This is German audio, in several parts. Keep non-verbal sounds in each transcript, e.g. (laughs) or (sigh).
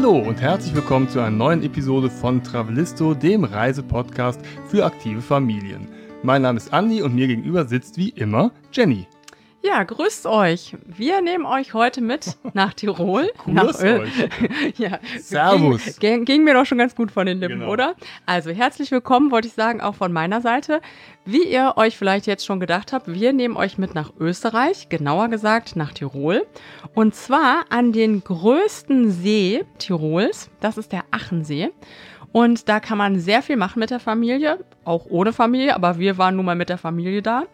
Hallo und herzlich willkommen zu einer neuen Episode von Travelisto, dem Reisepodcast für aktive Familien. Mein Name ist Andi und mir gegenüber sitzt wie immer Jenny. Ja, grüßt euch. Wir nehmen euch heute mit (laughs) nach Tirol. Grüßt euch. (laughs) ja, Servus. Ging, ging mir doch schon ganz gut von den Lippen, Genau. oder? Also herzlich willkommen, wollte ich sagen, auch von meiner Seite. Wie ihr euch vielleicht jetzt schon gedacht habt, wir nehmen euch mit nach Österreich, genauer gesagt nach Tirol. Und zwar an den größten See Tirols. Das ist der Achensee. Und da kann man sehr viel machen mit der Familie, auch ohne Familie, aber wir waren nun mal mit der Familie da.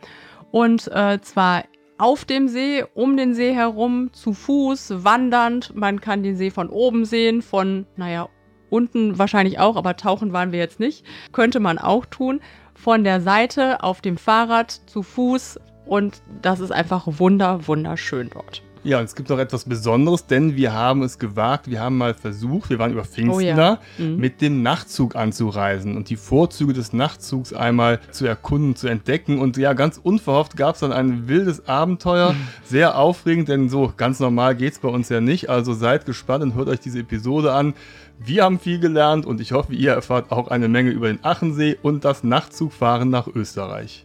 Und äh, zwar auf dem See, um den See herum, zu Fuß, wandernd. Man kann den See von oben sehen, von, naja, unten wahrscheinlich auch, aber tauchen waren wir jetzt nicht. Könnte man auch tun. Von der Seite, auf dem Fahrrad, zu Fuß. Und das ist einfach wunder, wunderschön dort. Ja, und es gibt noch etwas Besonderes, denn wir haben es gewagt, wir haben mal versucht, wir waren über Pfingsten Oh ja. da, Mhm. mit dem Nachtzug anzureisen und die Vorzüge des Nachtzugs einmal zu erkunden, zu entdecken. Und ja, ganz unverhofft gab es dann ein wildes Abenteuer, Mhm. sehr aufregend, denn so ganz normal geht es bei uns ja nicht. Also seid gespannt und hört euch diese Episode an. Wir haben viel gelernt und ich hoffe, ihr erfahrt auch eine Menge über den Achensee und das Nachtzugfahren nach Österreich.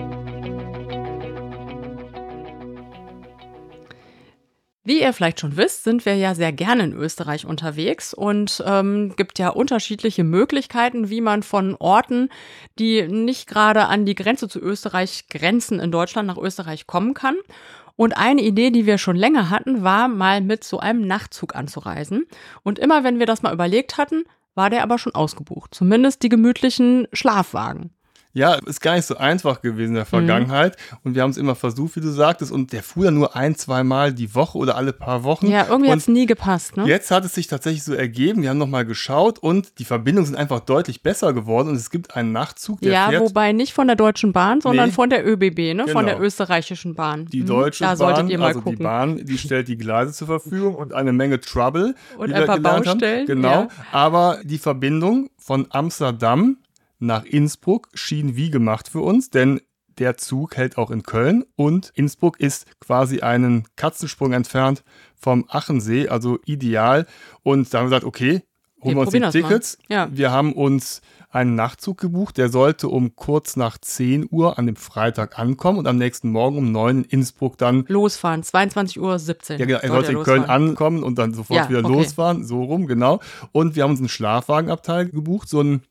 Wie ihr vielleicht schon wisst, sind wir ja sehr gerne in Österreich unterwegs und ähm, gibt ja unterschiedliche Möglichkeiten, wie man von Orten, die nicht gerade an die Grenze zu Österreich grenzen, in Deutschland nach Österreich kommen kann. Und eine Idee, die wir schon länger hatten, war mal mit so einem Nachtzug anzureisen. Und immer wenn wir das mal überlegt hatten, war der aber schon ausgebucht. Zumindest die gemütlichen Schlafwagen. Ja, ist gar nicht so einfach gewesen in der Vergangenheit und wir haben es immer versucht, wie du sagtest, und der fuhr ja nur ein, zwei Mal die Woche oder alle paar Wochen. Ja, irgendwie hat es nie gepasst, ne? Jetzt hat es sich tatsächlich so ergeben, wir haben nochmal geschaut und die Verbindungen sind einfach deutlich besser geworden und es gibt einen Nachtzug, der Ja, fährt wobei nicht von der Deutschen Bahn, sondern Nee. von der ÖBB, ne? Von Genau. der österreichischen Bahn. die Mhm. Deutsche Da solltet Bahn, ihr mal also gucken. die Bahn, die (laughs) stellt die Gleise zur Verfügung und eine Menge Trouble. Und ein paar Baustellen, Haben. Genau, ja. aber die Verbindung von Amsterdam nach Innsbruck schien wie gemacht für uns, denn der Zug hält auch in Köln und Innsbruck ist quasi einen Katzensprung entfernt vom Achensee, also ideal. Und da haben wir gesagt, okay, holen Wir wir uns die. Tickets. Ja. Wir haben uns einen Nachtzug gebucht, der sollte um kurz nach 10 Uhr an dem Freitag ankommen und am nächsten Morgen um 9 in Innsbruck dann Losfahren, 22.17 Uhr. ja, genau. Er soll sollte der in Köln ankommen und dann sofort Ja, wieder okay. losfahren. So rum, genau. Und wir haben uns einen Schlafwagenabteil gebucht, so ein,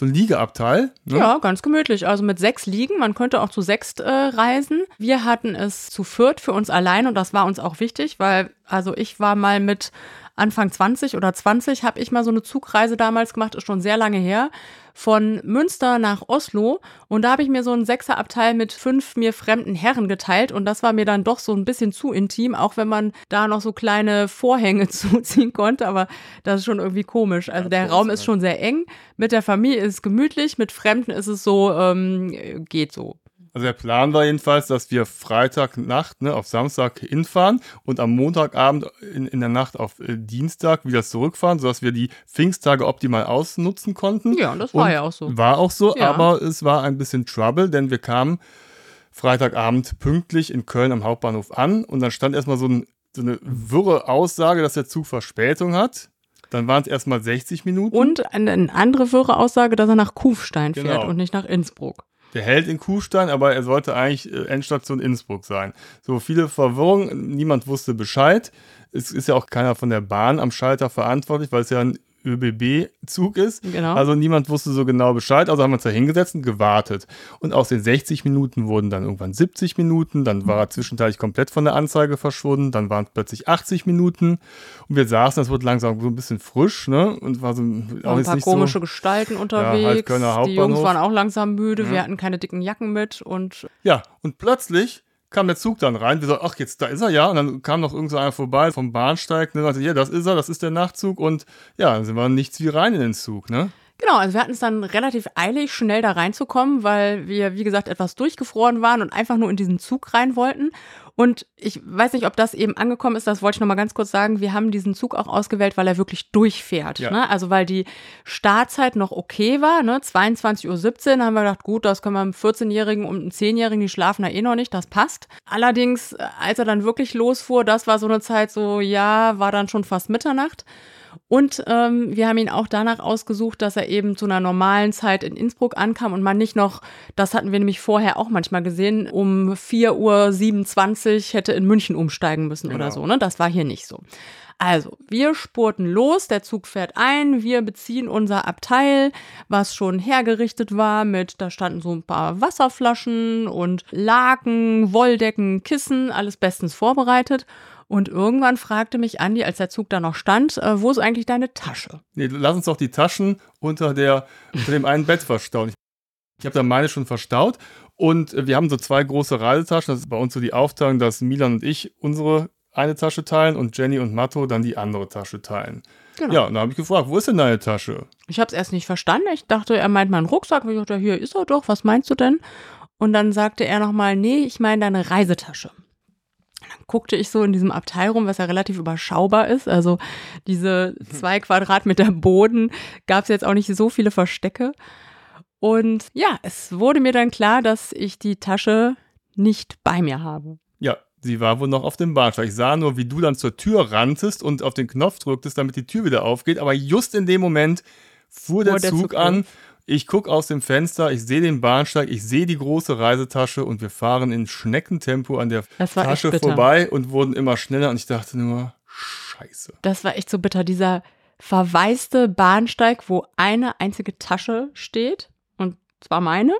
so ein Liegeabteil. Ne? Ja, ganz gemütlich. Also mit sechs Liegen. Man könnte auch zu sechst äh, reisen. Wir hatten es zu viert für uns allein und das war uns auch wichtig, weil, also ich war mal mit Anfang 20 oder 20, habe ich mal so eine Zugreise damals gemacht, ist schon sehr lange her, von Münster nach Oslo. Und da habe ich mir so einen Sechserabteil mit fünf mir fremden Herren geteilt und das war mir dann doch so ein bisschen zu intim, auch wenn man da noch so kleine Vorhänge (laughs) zuziehen konnte. Aber das ist schon irgendwie komisch. Also der für Raum ist schon sehr eng. Mit der Familie ist es gemütlich, mit Fremden ist es so, ähm, geht so. Also der Plan war jedenfalls, dass wir Freitagnacht ne, auf Samstag hinfahren und am Montagabend in, in der Nacht auf äh, Dienstag wieder zurückfahren, sodass wir die Pfingsttage optimal ausnutzen konnten. Ja, das war Und ja auch so. War auch so, Ja. aber es war ein bisschen Trouble, denn wir kamen Freitagabend pünktlich in Köln am Hauptbahnhof an und dann stand erstmal so, ein, so eine wirre Aussage, dass der Zug Verspätung hat. Dann waren es erstmal 60 Minuten. Und eine, eine andere wirre Aussage, dass er nach Kufstein fährt Genau. und nicht nach Innsbruck. Der hält in Kuhstein, aber er sollte eigentlich äh, Endstation Innsbruck sein. So viele Verwirrung, niemand wusste Bescheid. Es ist ja auch keiner von der Bahn am Schalter verantwortlich, weil es ja ein ÖBB-Zug ist. Genau. Also niemand wusste so genau Bescheid, also haben wir uns da hingesetzt und gewartet. Und aus den 60 Minuten wurden dann irgendwann 70 Minuten, dann war er zwischenzeitlich komplett von der Anzeige verschwunden, dann waren es plötzlich 80 Minuten und wir saßen, es wurde langsam so ein bisschen frisch, ne? Und war so auch ein paar komische so. Gestalten unterwegs. halt Kölner die Jungs waren auch langsam müde. Wir hatten keine dicken Jacken mit und Ja, und plötzlich kam der Zug dann rein. Wir so, ach, jetzt, da ist er ja. Und dann kam noch irgend so einer vorbei vom Bahnsteig. Und dann sagte, ja, das ist er, das ist der Nachtzug. Und ja, dann sind wir nichts wie rein in den Zug, ne? Genau, also wir hatten es dann relativ eilig, schnell da reinzukommen, weil wir, wie gesagt, etwas durchgefroren waren und einfach nur in diesen Zug rein wollten. Und ich weiß nicht, ob das eben angekommen ist, das wollte ich nochmal ganz kurz sagen. Wir haben diesen Zug auch ausgewählt, weil er wirklich durchfährt. Ja. Ne? Also weil die Startzeit noch okay war, ne? 22.17 Uhr, haben wir gedacht, gut, das können wir einem 14-Jährigen und einem 10-Jährigen, die schlafen da eh noch nicht, das passt. Allerdings, als er dann wirklich losfuhr, das war so eine Zeit so, ja, war dann schon fast Mitternacht. Und ähm, wir haben ihn auch danach ausgesucht, dass er eben zu einer normalen Zeit in Innsbruck ankam und man nicht noch, das hatten wir nämlich vorher auch manchmal gesehen, um 4.27 Uhr hätte in München umsteigen müssen genau. oder so. Ne? Das war hier nicht so. Also, wir spurten los, der Zug fährt ein, wir beziehen unser Abteil, was schon hergerichtet war mit, da standen so ein paar Wasserflaschen und Laken, Wolldecken, Kissen, alles bestens vorbereitet. Und irgendwann fragte mich Andi, als der Zug da noch stand, äh, wo ist eigentlich deine Tasche? Nee, lass uns doch die Taschen unter, der, unter dem einen Bett verstauen. Ich habe da meine schon verstaut und äh, wir haben so zwei große Reisetaschen. Das ist bei uns so die Aufteilung, dass Milan und ich unsere eine Tasche teilen und Jenny und Matto dann die andere Tasche teilen. Genau. Ja, und da habe ich gefragt, wo ist denn deine Tasche? Ich habe es erst nicht verstanden. Ich dachte, er meint meinen Rucksack. Ich dachte, hier ist er doch. Was meinst du denn? Und dann sagte er nochmal, nee, ich meine deine Reisetasche guckte ich so in diesem Abteil rum, was ja relativ überschaubar ist. Also diese zwei Quadratmeter Boden gab es jetzt auch nicht so viele Verstecke. Und ja, es wurde mir dann klar, dass ich die Tasche nicht bei mir habe. Ja, sie war wohl noch auf dem Bahnsteig. Ich sah nur, wie du dann zur Tür ranntest und auf den Knopf drücktest, damit die Tür wieder aufgeht. Aber just in dem Moment fuhr der, der Zug, Zug an. Ich gucke aus dem Fenster, ich sehe den Bahnsteig, ich sehe die große Reisetasche und wir fahren in Schneckentempo an der Tasche vorbei und wurden immer schneller und ich dachte nur, scheiße. Das war echt so bitter, dieser verwaiste Bahnsteig, wo eine einzige Tasche steht und zwar meine.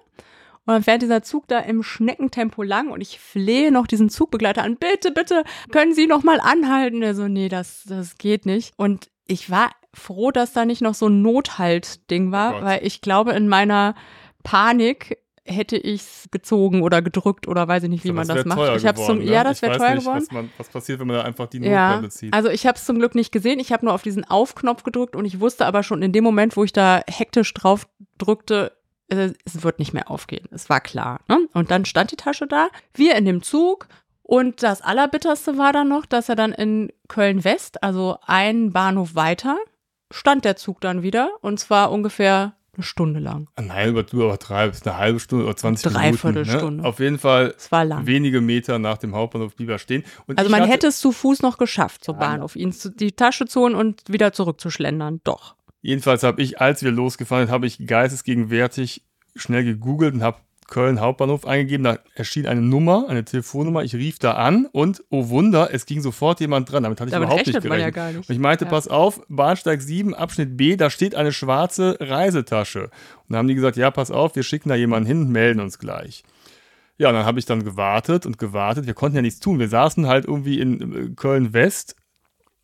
Und dann fährt dieser Zug da im Schneckentempo lang und ich flehe noch diesen Zugbegleiter an. Bitte, bitte, können Sie noch mal anhalten? Er so, nee, das, das geht nicht. Und ich war froh, dass da nicht noch so ein Nothalt-Ding war, oh weil ich glaube, in meiner Panik hätte ich es gezogen oder gedrückt oder weiß ich nicht, wie so, man das macht. Ich habe zum ne? ja, das wäre teuer nicht, geworden. Was, man, was, passiert, wenn man da einfach die Notbremse ja, zieht? Also ich habe es zum Glück nicht gesehen. Ich habe nur auf diesen Aufknopf gedrückt und ich wusste aber schon in dem Moment, wo ich da hektisch drauf drückte, äh, es wird nicht mehr aufgehen. Es war klar. Ne? Und dann stand die Tasche da. Wir in dem Zug und das Allerbitterste war dann noch, dass er dann in Köln West, also einen Bahnhof weiter, stand der Zug dann wieder. Und zwar ungefähr eine Stunde lang. Ah, nein, du übertreibst eine halbe Stunde oder 20 Dreiviertel Minuten. Ne? Stunde. Auf jeden Fall es war lang. wenige Meter nach dem Hauptbahnhof blieb er stehen. Und also man hätte es zu Fuß noch geschafft, zum Bahnhof, ihn zu, die Tasche zu holen und wieder zurückzuschlendern. Doch. Jedenfalls habe ich, als wir losgefahren sind, habe ich geistesgegenwärtig schnell gegoogelt und habe Köln Hauptbahnhof eingegeben, da erschien eine Nummer, eine Telefonnummer. Ich rief da an und oh Wunder, es ging sofort jemand dran. Damit hatte ich Damit überhaupt nicht gerechnet. Ja nicht. Ich meinte, ja. pass auf, Bahnsteig 7, Abschnitt B, da steht eine schwarze Reisetasche. Und dann haben die gesagt, ja, pass auf, wir schicken da jemanden hin melden uns gleich. Ja, und dann habe ich dann gewartet und gewartet. Wir konnten ja nichts tun. Wir saßen halt irgendwie in äh, Köln West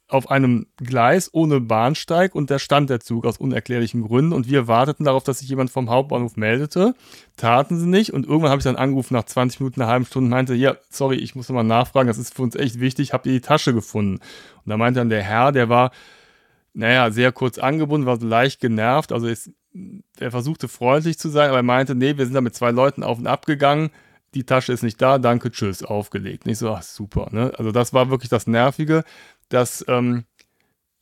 auf einem Gleis ohne Bahnsteig und da stand der Zug aus unerklärlichen Gründen und wir warteten darauf, dass sich jemand vom Hauptbahnhof meldete. Taten sie nicht und irgendwann habe ich dann angerufen nach 20 Minuten, einer halben Stunde und meinte, ja, sorry, ich muss nochmal nachfragen, das ist für uns echt wichtig, habt ihr die Tasche gefunden? Und da meinte dann der Herr, der war, naja, sehr kurz angebunden, war so leicht genervt, also ist, er versuchte freundlich zu sein, aber er meinte, nee, wir sind da mit zwei Leuten auf und ab gegangen, die Tasche ist nicht da, danke, tschüss, aufgelegt. Nicht so, ach, super, ne? Also das war wirklich das Nervige dass ähm,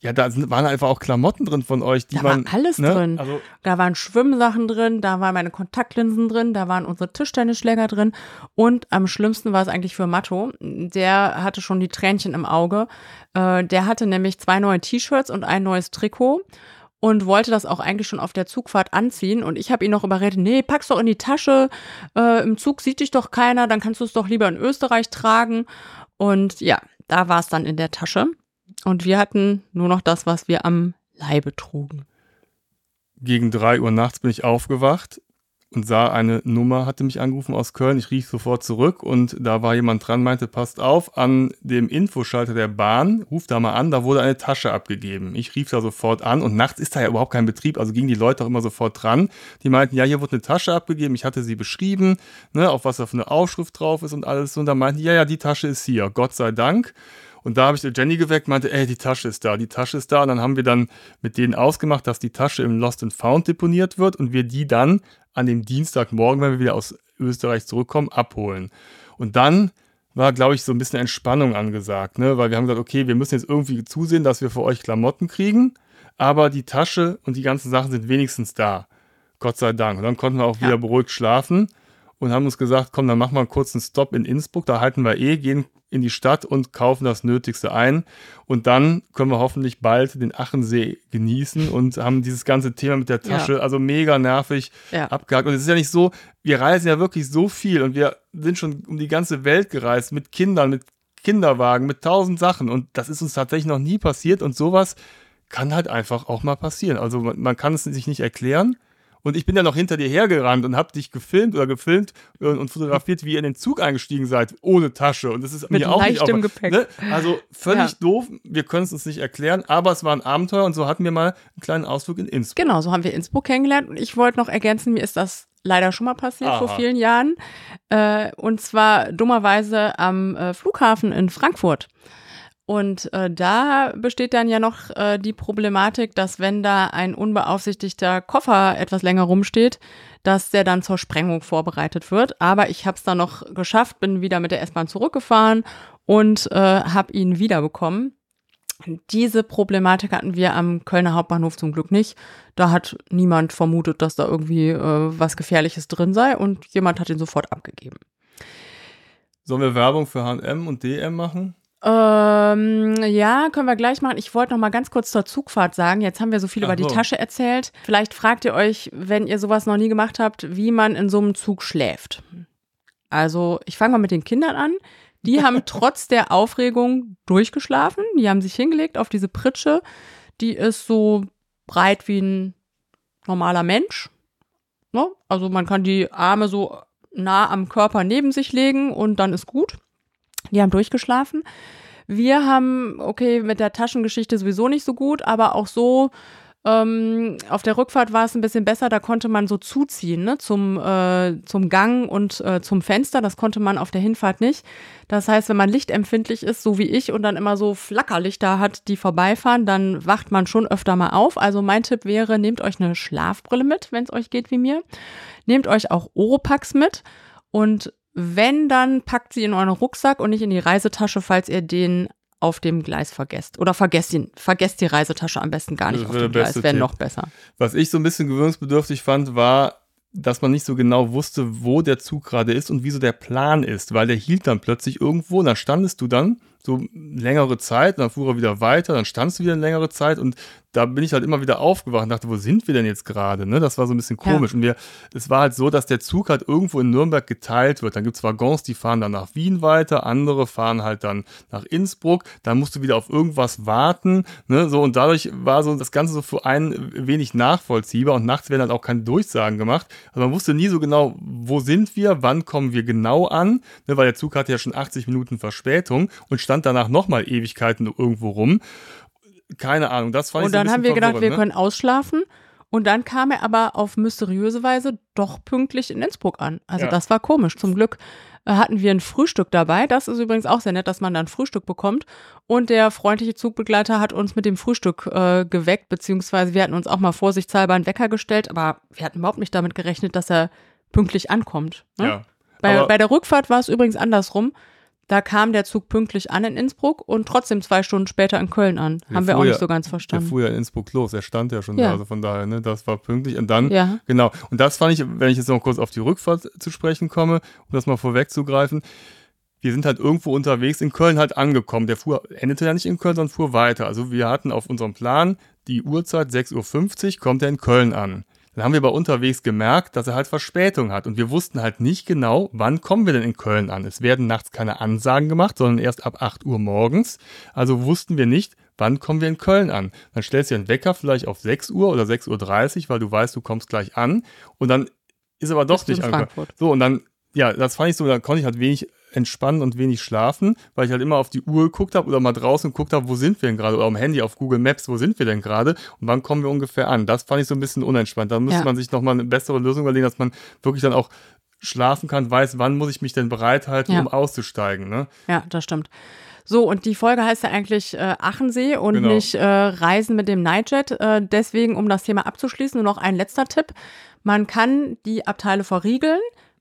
ja, da waren einfach auch Klamotten drin von euch, die da man. War alles ne? drin. Also, da waren Schwimmsachen drin, da waren meine Kontaktlinsen drin, da waren unsere Tischtennisschläger drin und am schlimmsten war es eigentlich für Matto. Der hatte schon die Tränchen im Auge. Äh, der hatte nämlich zwei neue T-Shirts und ein neues Trikot und wollte das auch eigentlich schon auf der Zugfahrt anziehen. Und ich habe ihn noch überredet, nee, pack's doch in die Tasche. Äh, Im Zug sieht dich doch keiner, dann kannst du es doch lieber in Österreich tragen. Und ja, da war es dann in der Tasche. Und wir hatten nur noch das, was wir am Leibe trugen. Gegen drei Uhr nachts bin ich aufgewacht und sah eine Nummer, hatte mich angerufen aus Köln. Ich rief sofort zurück und da war jemand dran, meinte, passt auf, an dem Infoschalter der Bahn, ruft da mal an, da wurde eine Tasche abgegeben. Ich rief da sofort an und nachts ist da ja überhaupt kein Betrieb, also gingen die Leute auch immer sofort dran. Die meinten, ja, hier wurde eine Tasche abgegeben, ich hatte sie beschrieben, ne, auf was da für eine Aufschrift drauf ist und alles. Und da meinten, ja, ja, die Tasche ist hier, Gott sei Dank. Und da habe ich Jenny geweckt, meinte, ey, die Tasche ist da, die Tasche ist da. Und dann haben wir dann mit denen ausgemacht, dass die Tasche im Lost and Found deponiert wird und wir die dann an dem Dienstagmorgen, wenn wir wieder aus Österreich zurückkommen, abholen. Und dann war, glaube ich, so ein bisschen Entspannung angesagt, ne? weil wir haben gesagt, okay, wir müssen jetzt irgendwie zusehen, dass wir für euch Klamotten kriegen, aber die Tasche und die ganzen Sachen sind wenigstens da. Gott sei Dank. Und dann konnten wir auch wieder beruhigt schlafen und haben uns gesagt, komm, dann machen wir einen kurzen Stop in Innsbruck, da halten wir eh, gehen in die Stadt und kaufen das Nötigste ein. Und dann können wir hoffentlich bald den Achensee genießen und haben dieses ganze Thema mit der Tasche, ja. also mega nervig, ja. abgehakt. Und es ist ja nicht so, wir reisen ja wirklich so viel und wir sind schon um die ganze Welt gereist mit Kindern, mit Kinderwagen, mit tausend Sachen. Und das ist uns tatsächlich noch nie passiert. Und sowas kann halt einfach auch mal passieren. Also man, man kann es sich nicht erklären. Und ich bin ja noch hinter dir hergerannt und hab dich gefilmt oder gefilmt und, und, fotografiert, wie ihr in den Zug eingestiegen seid, ohne Tasche. Und das ist Mit mir auch nicht auf, Gepäck. Ne? Also völlig ja. doof. Wir können es uns nicht erklären, aber es war ein Abenteuer und so hatten wir mal einen kleinen Ausflug in Innsbruck. Genau, so haben wir Innsbruck kennengelernt. Und ich wollte noch ergänzen, mir ist das leider schon mal passiert Aha. vor vielen Jahren. Äh, und zwar dummerweise am äh, Flughafen in Frankfurt. Und äh, da besteht dann ja noch äh, die Problematik, dass wenn da ein unbeaufsichtigter Koffer etwas länger rumsteht, dass der dann zur Sprengung vorbereitet wird. Aber ich habe es dann noch geschafft, bin wieder mit der S-Bahn zurückgefahren und äh, habe ihn wiederbekommen. Diese Problematik hatten wir am Kölner Hauptbahnhof zum Glück nicht. Da hat niemand vermutet, dass da irgendwie äh, was Gefährliches drin sei und jemand hat ihn sofort abgegeben. Sollen wir Werbung für HM und DM machen? Ähm, ja, können wir gleich machen. Ich wollte noch mal ganz kurz zur Zugfahrt sagen. Jetzt haben wir so viel Ach über die Tasche erzählt. Vielleicht fragt ihr euch, wenn ihr sowas noch nie gemacht habt, wie man in so einem Zug schläft. Also, ich fange mal mit den Kindern an. Die (laughs) haben trotz der Aufregung durchgeschlafen. Die haben sich hingelegt auf diese Pritsche. Die ist so breit wie ein normaler Mensch. Ne? Also man kann die Arme so nah am Körper neben sich legen und dann ist gut. Die haben durchgeschlafen. Wir haben, okay, mit der Taschengeschichte sowieso nicht so gut, aber auch so, ähm, auf der Rückfahrt war es ein bisschen besser, da konnte man so zuziehen ne, zum, äh, zum Gang und äh, zum Fenster. Das konnte man auf der Hinfahrt nicht. Das heißt, wenn man lichtempfindlich ist, so wie ich, und dann immer so Flackerlichter hat, die vorbeifahren, dann wacht man schon öfter mal auf. Also mein Tipp wäre, nehmt euch eine Schlafbrille mit, wenn es euch geht wie mir. Nehmt euch auch Oropax mit und wenn, dann packt sie in euren Rucksack und nicht in die Reisetasche, falls ihr den auf dem Gleis vergesst. Oder vergesst ihn, vergesst die Reisetasche am besten gar nicht auf dem Gleis, wäre noch besser. Was ich so ein bisschen gewöhnungsbedürftig fand, war, dass man nicht so genau wusste, wo der Zug gerade ist und wieso der Plan ist, weil der hielt dann plötzlich irgendwo und dann standest du dann so längere Zeit, dann fuhr er wieder weiter, dann standst du wieder eine längere Zeit und da bin ich halt immer wieder aufgewacht und dachte, wo sind wir denn jetzt gerade? Ne? Das war so ein bisschen komisch. Ja. Und wir, es war halt so, dass der Zug halt irgendwo in Nürnberg geteilt wird. Dann gibt es Waggons, die fahren dann nach Wien weiter, andere fahren halt dann nach Innsbruck, dann musst du wieder auf irgendwas warten. Ne? So, und dadurch war so das Ganze so für einen wenig nachvollziehbar und nachts werden halt auch keine Durchsagen gemacht. Also man wusste nie so genau, wo sind wir, wann kommen wir genau an, ne? weil der Zug hatte ja schon 80 Minuten Verspätung und stand stand danach nochmal Ewigkeiten irgendwo rum. Keine Ahnung, das fand Und ich so dann haben wir gedacht, wir ne? können ausschlafen. Und dann kam er aber auf mysteriöse Weise doch pünktlich in Innsbruck an. Also ja. das war komisch. Zum Glück äh, hatten wir ein Frühstück dabei. Das ist übrigens auch sehr nett, dass man dann Frühstück bekommt. Und der freundliche Zugbegleiter hat uns mit dem Frühstück äh, geweckt, beziehungsweise wir hatten uns auch mal vorsichtshalber einen Wecker gestellt, aber wir hatten überhaupt nicht damit gerechnet, dass er pünktlich ankommt. Ne? Ja. Bei, bei der Rückfahrt war es übrigens andersrum. Da kam der Zug pünktlich an in Innsbruck und trotzdem zwei Stunden später in Köln an. Der Haben wir auch nicht so ganz verstanden. Der fuhr ja in Innsbruck los. Er stand ja schon ja. da. Also von daher, ne, das war pünktlich. Und dann, ja. genau. Und das fand ich, wenn ich jetzt noch kurz auf die Rückfahrt zu sprechen komme, um das mal vorwegzugreifen. Wir sind halt irgendwo unterwegs in Köln halt angekommen. Der fuhr, endete ja nicht in Köln, sondern fuhr weiter. Also wir hatten auf unserem Plan die Uhrzeit 6.50 Uhr, kommt er in Köln an. Dann haben wir aber unterwegs gemerkt, dass er halt Verspätung hat. Und wir wussten halt nicht genau, wann kommen wir denn in Köln an. Es werden nachts keine Ansagen gemacht, sondern erst ab 8 Uhr morgens. Also wussten wir nicht, wann kommen wir in Köln an. Dann stellst du einen Wecker vielleicht auf 6 Uhr oder 6.30 Uhr, weil du weißt, du kommst gleich an. Und dann ist aber doch nicht angekommen. So, und dann, ja, das fand ich so, da konnte ich halt wenig entspannen und wenig schlafen, weil ich halt immer auf die Uhr geguckt habe oder mal draußen geguckt habe, wo sind wir denn gerade? Oder am Handy auf Google Maps, wo sind wir denn gerade? Und wann kommen wir ungefähr an? Das fand ich so ein bisschen unentspannt. Da müsste ja. man sich nochmal eine bessere Lösung überlegen, dass man wirklich dann auch schlafen kann, weiß, wann muss ich mich denn bereithalten, ja. um auszusteigen. Ne? Ja, das stimmt. So, und die Folge heißt ja eigentlich äh, Achensee und Genau. nicht äh, Reisen mit dem Nightjet. Äh, deswegen, um das Thema abzuschließen, nur noch ein letzter Tipp. Man kann die Abteile verriegeln,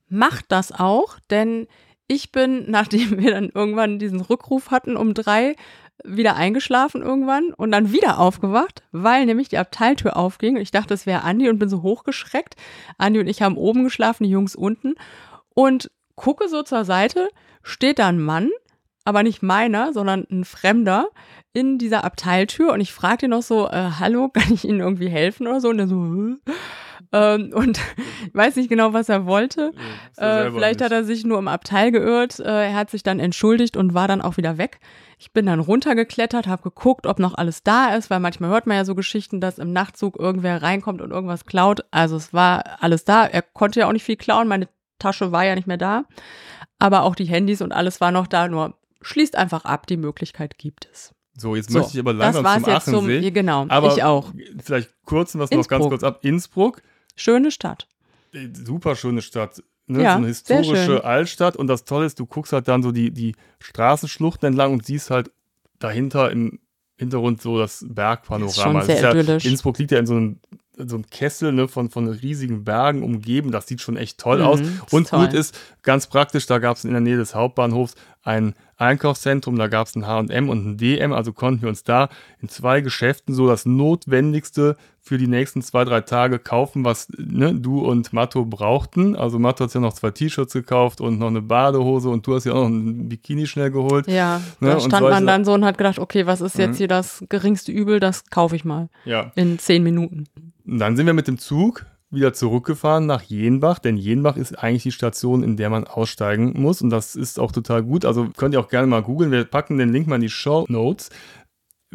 macht das auch, denn ich bin, nachdem wir dann irgendwann diesen Rückruf hatten um drei, wieder eingeschlafen irgendwann und dann wieder aufgewacht, weil nämlich die Abteiltür aufging ich dachte, es wäre Andi und bin so hochgeschreckt. Andi und ich haben oben geschlafen, die Jungs unten und gucke so zur Seite, steht da ein Mann, aber nicht meiner, sondern ein Fremder in dieser Abteiltür und ich fragte ihn noch so, äh, hallo, kann ich Ihnen irgendwie helfen oder so? Und er so, Hä? Ähm, und ich (laughs) weiß nicht genau, was er wollte. Äh, vielleicht hat er sich nur im Abteil geirrt. Äh, er hat sich dann entschuldigt und war dann auch wieder weg. Ich bin dann runtergeklettert, habe geguckt, ob noch alles da ist, weil manchmal hört man ja so Geschichten, dass im Nachtzug irgendwer reinkommt und irgendwas klaut. Also es war alles da. Er konnte ja auch nicht viel klauen. Meine Tasche war ja nicht mehr da. Aber auch die Handys und alles war noch da. Nur schließt einfach ab, die Möglichkeit gibt es. So, jetzt So, möchte ich aber das langsam war's zum jetzt zum, Achensee. genau, aber ich auch. Vielleicht kurz was noch ganz Innsbruck. kurz ab. Innsbruck, Schöne Stadt. äh, super schöne Stadt. Ne? Ja, so eine historische. Altstadt. Und das Tolle ist, du guckst halt dann so die, die Straßenschluchten entlang und siehst halt dahinter im Hintergrund so das Bergpanorama. Ist schon sehr ist ja. Innsbruck liegt ja in so einem, in so einem Kessel ne, von, von riesigen Bergen umgeben. Das sieht schon echt toll Mhm, aus. Und toll. gut ist, ganz praktisch, da gab es in der Nähe des Hauptbahnhofs ein Einkaufszentrum, da gab es ein H&M und ein DM, also konnten wir uns da in zwei Geschäften so das Notwendigste für die nächsten zwei, drei Tage kaufen, was ne, du und Matto brauchten. Also Matto hat ja noch zwei T-Shirts gekauft und noch eine Badehose und du hast ja auch noch ein Bikini schnell geholt. Ja, Ne, da stand man dann so und hat gedacht, okay, was ist Mhm. jetzt hier das geringste Übel, das kaufe ich mal Ja. in zehn Minuten. Und dann sind wir mit dem Zug wieder zurückgefahren nach Jenbach, denn Jenbach ist eigentlich die Station, in der man aussteigen muss und das ist auch total gut. Also könnt ihr auch gerne mal googeln. Wir packen den Link mal in die Show Notes.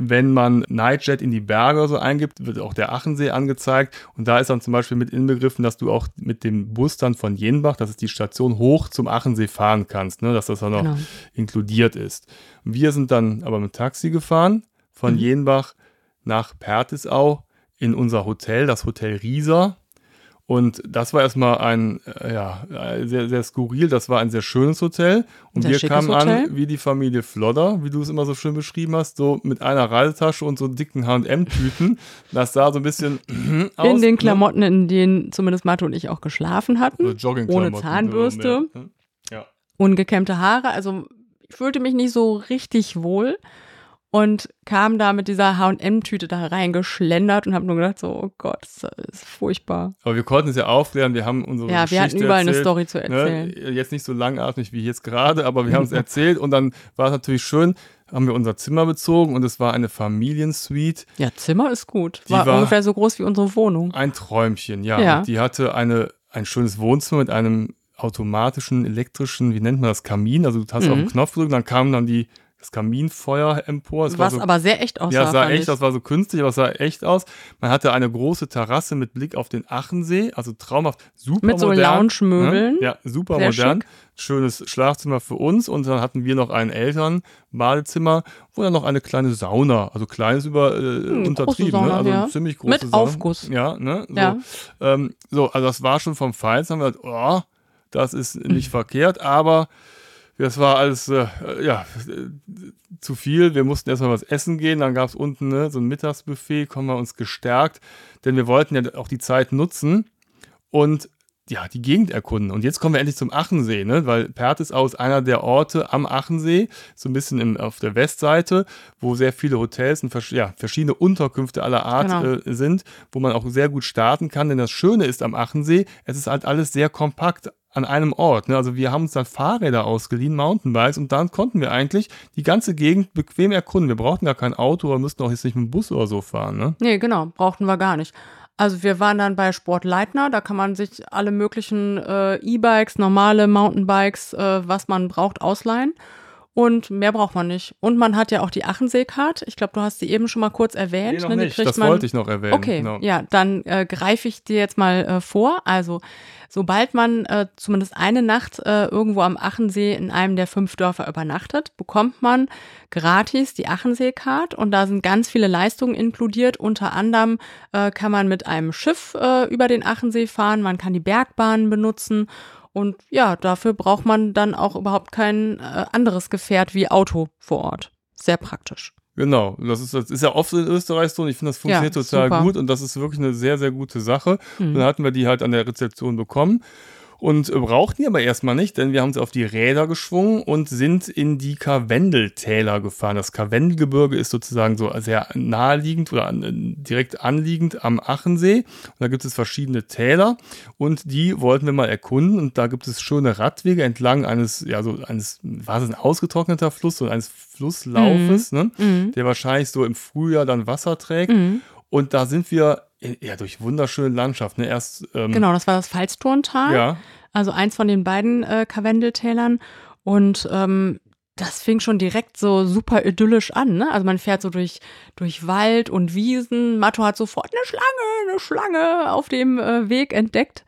Wenn man Nightjet in die Berge so eingibt, wird auch der Achensee angezeigt. Und da ist dann zum Beispiel mit inbegriffen, dass du auch mit dem Bus dann von Jenbach, das ist die Station, hoch zum Achensee fahren kannst, ne? dass das dann noch Genau. inkludiert ist. Wir sind dann aber mit Taxi gefahren von Mhm. Jenbach nach Pertisau in unser Hotel, das Hotel Rieser. Und das war erstmal ein, äh, ja, äh, sehr, sehr skurril. Das war ein sehr schönes Hotel. Und Sehr wir kamen an Hotel. wie die Familie Flodder, wie du es immer so schön beschrieben hast, so mit einer Reisetasche und so dicken H&M-Tüten. Das sah so ein bisschen (clears throat) aus. in den ne? Klamotten, in denen zumindest Mathe und ich auch geschlafen hatten. So ohne Zahnbürste. ne? Ungekämmte Haare. Also ich fühlte mich nicht so richtig wohl und kam da mit dieser H&M-Tüte da reingeschlendert und habe nur gedacht so, oh Gott, das ist furchtbar. Aber wir konnten es ja aufklären. Wir haben unsere Ja, wir Geschichte hatten überall eine erzählt. Story zu erzählen. Ne? Jetzt nicht so langatmig wie jetzt gerade, aber wir haben es (laughs) erzählt und dann war es natürlich schön, haben wir unser Zimmer bezogen und es war eine Familiensuite. Ja, Zimmer ist gut. War, war- ungefähr so groß wie unsere Wohnung. Ein Träumchen, ja. Ja. Die hatte eine, ein schönes Wohnzimmer mit einem automatischen, elektrischen, wie nennt man das, Kamin. Also du hast Mhm. auf den Knopf gedrückt, dann kam dann die, das Kaminfeuer empor. Es war Was so aber sehr echt aussah. Ja, sah echt, ich. das war so künstlich, aber es sah echt aus. Man hatte eine große Terrasse mit Blick auf den Achensee, also traumhaft, super Mit so modern. Lounge-Möbeln. Ne? Ja, super Sehr modern. schick. Schönes Schlafzimmer für uns und dann hatten wir noch ein Elternbadezimmer, wo dann noch eine kleine Sauna, also kleines über äh, Hm, große Sauna, ne? also ja. ziemlich große Mit Sauna. Aufguss. Ja, ne? So, Ja. Ähm, so, also das war schon vom Feinsten, haben wir gedacht, oh, das ist nicht (clears throat) verkehrt, aber das war alles, äh, ja, zu viel. Wir mussten erstmal was essen gehen. Dann gab es unten ne, so ein Mittagsbuffet, kommen wir uns gestärkt, denn wir wollten ja auch die Zeit nutzen und ja, die Gegend erkunden. Und jetzt kommen wir endlich zum Achensee, ne? weil Pertisau ist einer der Orte am Achensee, so ein bisschen im, auf der Westseite, wo sehr viele Hotels und vers ja, verschiedene Unterkünfte aller Art Genau. äh, sind, wo man auch sehr gut starten kann. Denn das Schöne ist am Achensee, es ist halt alles sehr kompakt an einem Ort. Ne? Also wir haben uns dann Fahrräder ausgeliehen, Mountainbikes, und dann konnten wir eigentlich die ganze Gegend bequem erkunden. Wir brauchten gar kein Auto oder müssten auch jetzt nicht mit dem Bus oder so fahren. Ne? Nee, genau, brauchten wir gar nicht. Also wir waren dann bei Sportleitner, da kann man sich alle möglichen äh, E-Bikes, normale Mountainbikes, äh, was man braucht, ausleihen. Und mehr braucht man nicht. Und man hat ja auch die Achensee-Card. Ich glaube, du hast sie eben schon mal kurz erwähnt. Nee, noch ne? Nicht. Das man- wollte ich noch erwähnen. Okay, Genau. ja, dann äh, greife ich dir jetzt mal äh, vor. Also, sobald man äh, zumindest eine Nacht äh, irgendwo am Achensee in einem der fünf Dörfer übernachtet, bekommt man gratis die Achensee-Card und da sind ganz viele Leistungen inkludiert. Unter anderem äh, kann man mit einem Schiff äh, über den Achensee fahren, man kann die Bergbahnen benutzen Und ja, dafür braucht man dann auch überhaupt kein äh, anderes Gefährt wie Auto vor Ort. Sehr praktisch. Genau, das ist, das ist ja oft in Österreich so und ich finde, das funktioniert Ja, total super. gut und das ist wirklich eine sehr, sehr gute Sache. Mhm. Und dann hatten wir die halt an der Rezeption bekommen und äh, brauchten die aber erstmal nicht, denn wir haben sie auf die Räder geschwungen und sind in die Karwendeltäler gefahren. Das Karwendelgebirge ist sozusagen so sehr naheliegend oder an, äh, direkt anliegend am Achensee. Und da gibt es verschiedene Täler und die wollten wir mal erkunden und da gibt es schöne Radwege entlang eines, ja, so eines, war es ein ausgetrockneter Fluss oder eines Flusslaufes, ne? Mhm. der wahrscheinlich so im Frühjahr dann Wasser trägt. Mhm. Und da sind wir in, ja durch wunderschöne Landschaft. Ne? Erst ähm, Genau, das war das Pfalzturntal. ja, Also eins von den beiden äh, Karwendeltälern. Und ähm, das fing schon direkt so super idyllisch an. Ne? Also man fährt so durch, durch Wald und Wiesen. Matto hat sofort eine Schlange, eine Schlange auf dem äh, Weg entdeckt.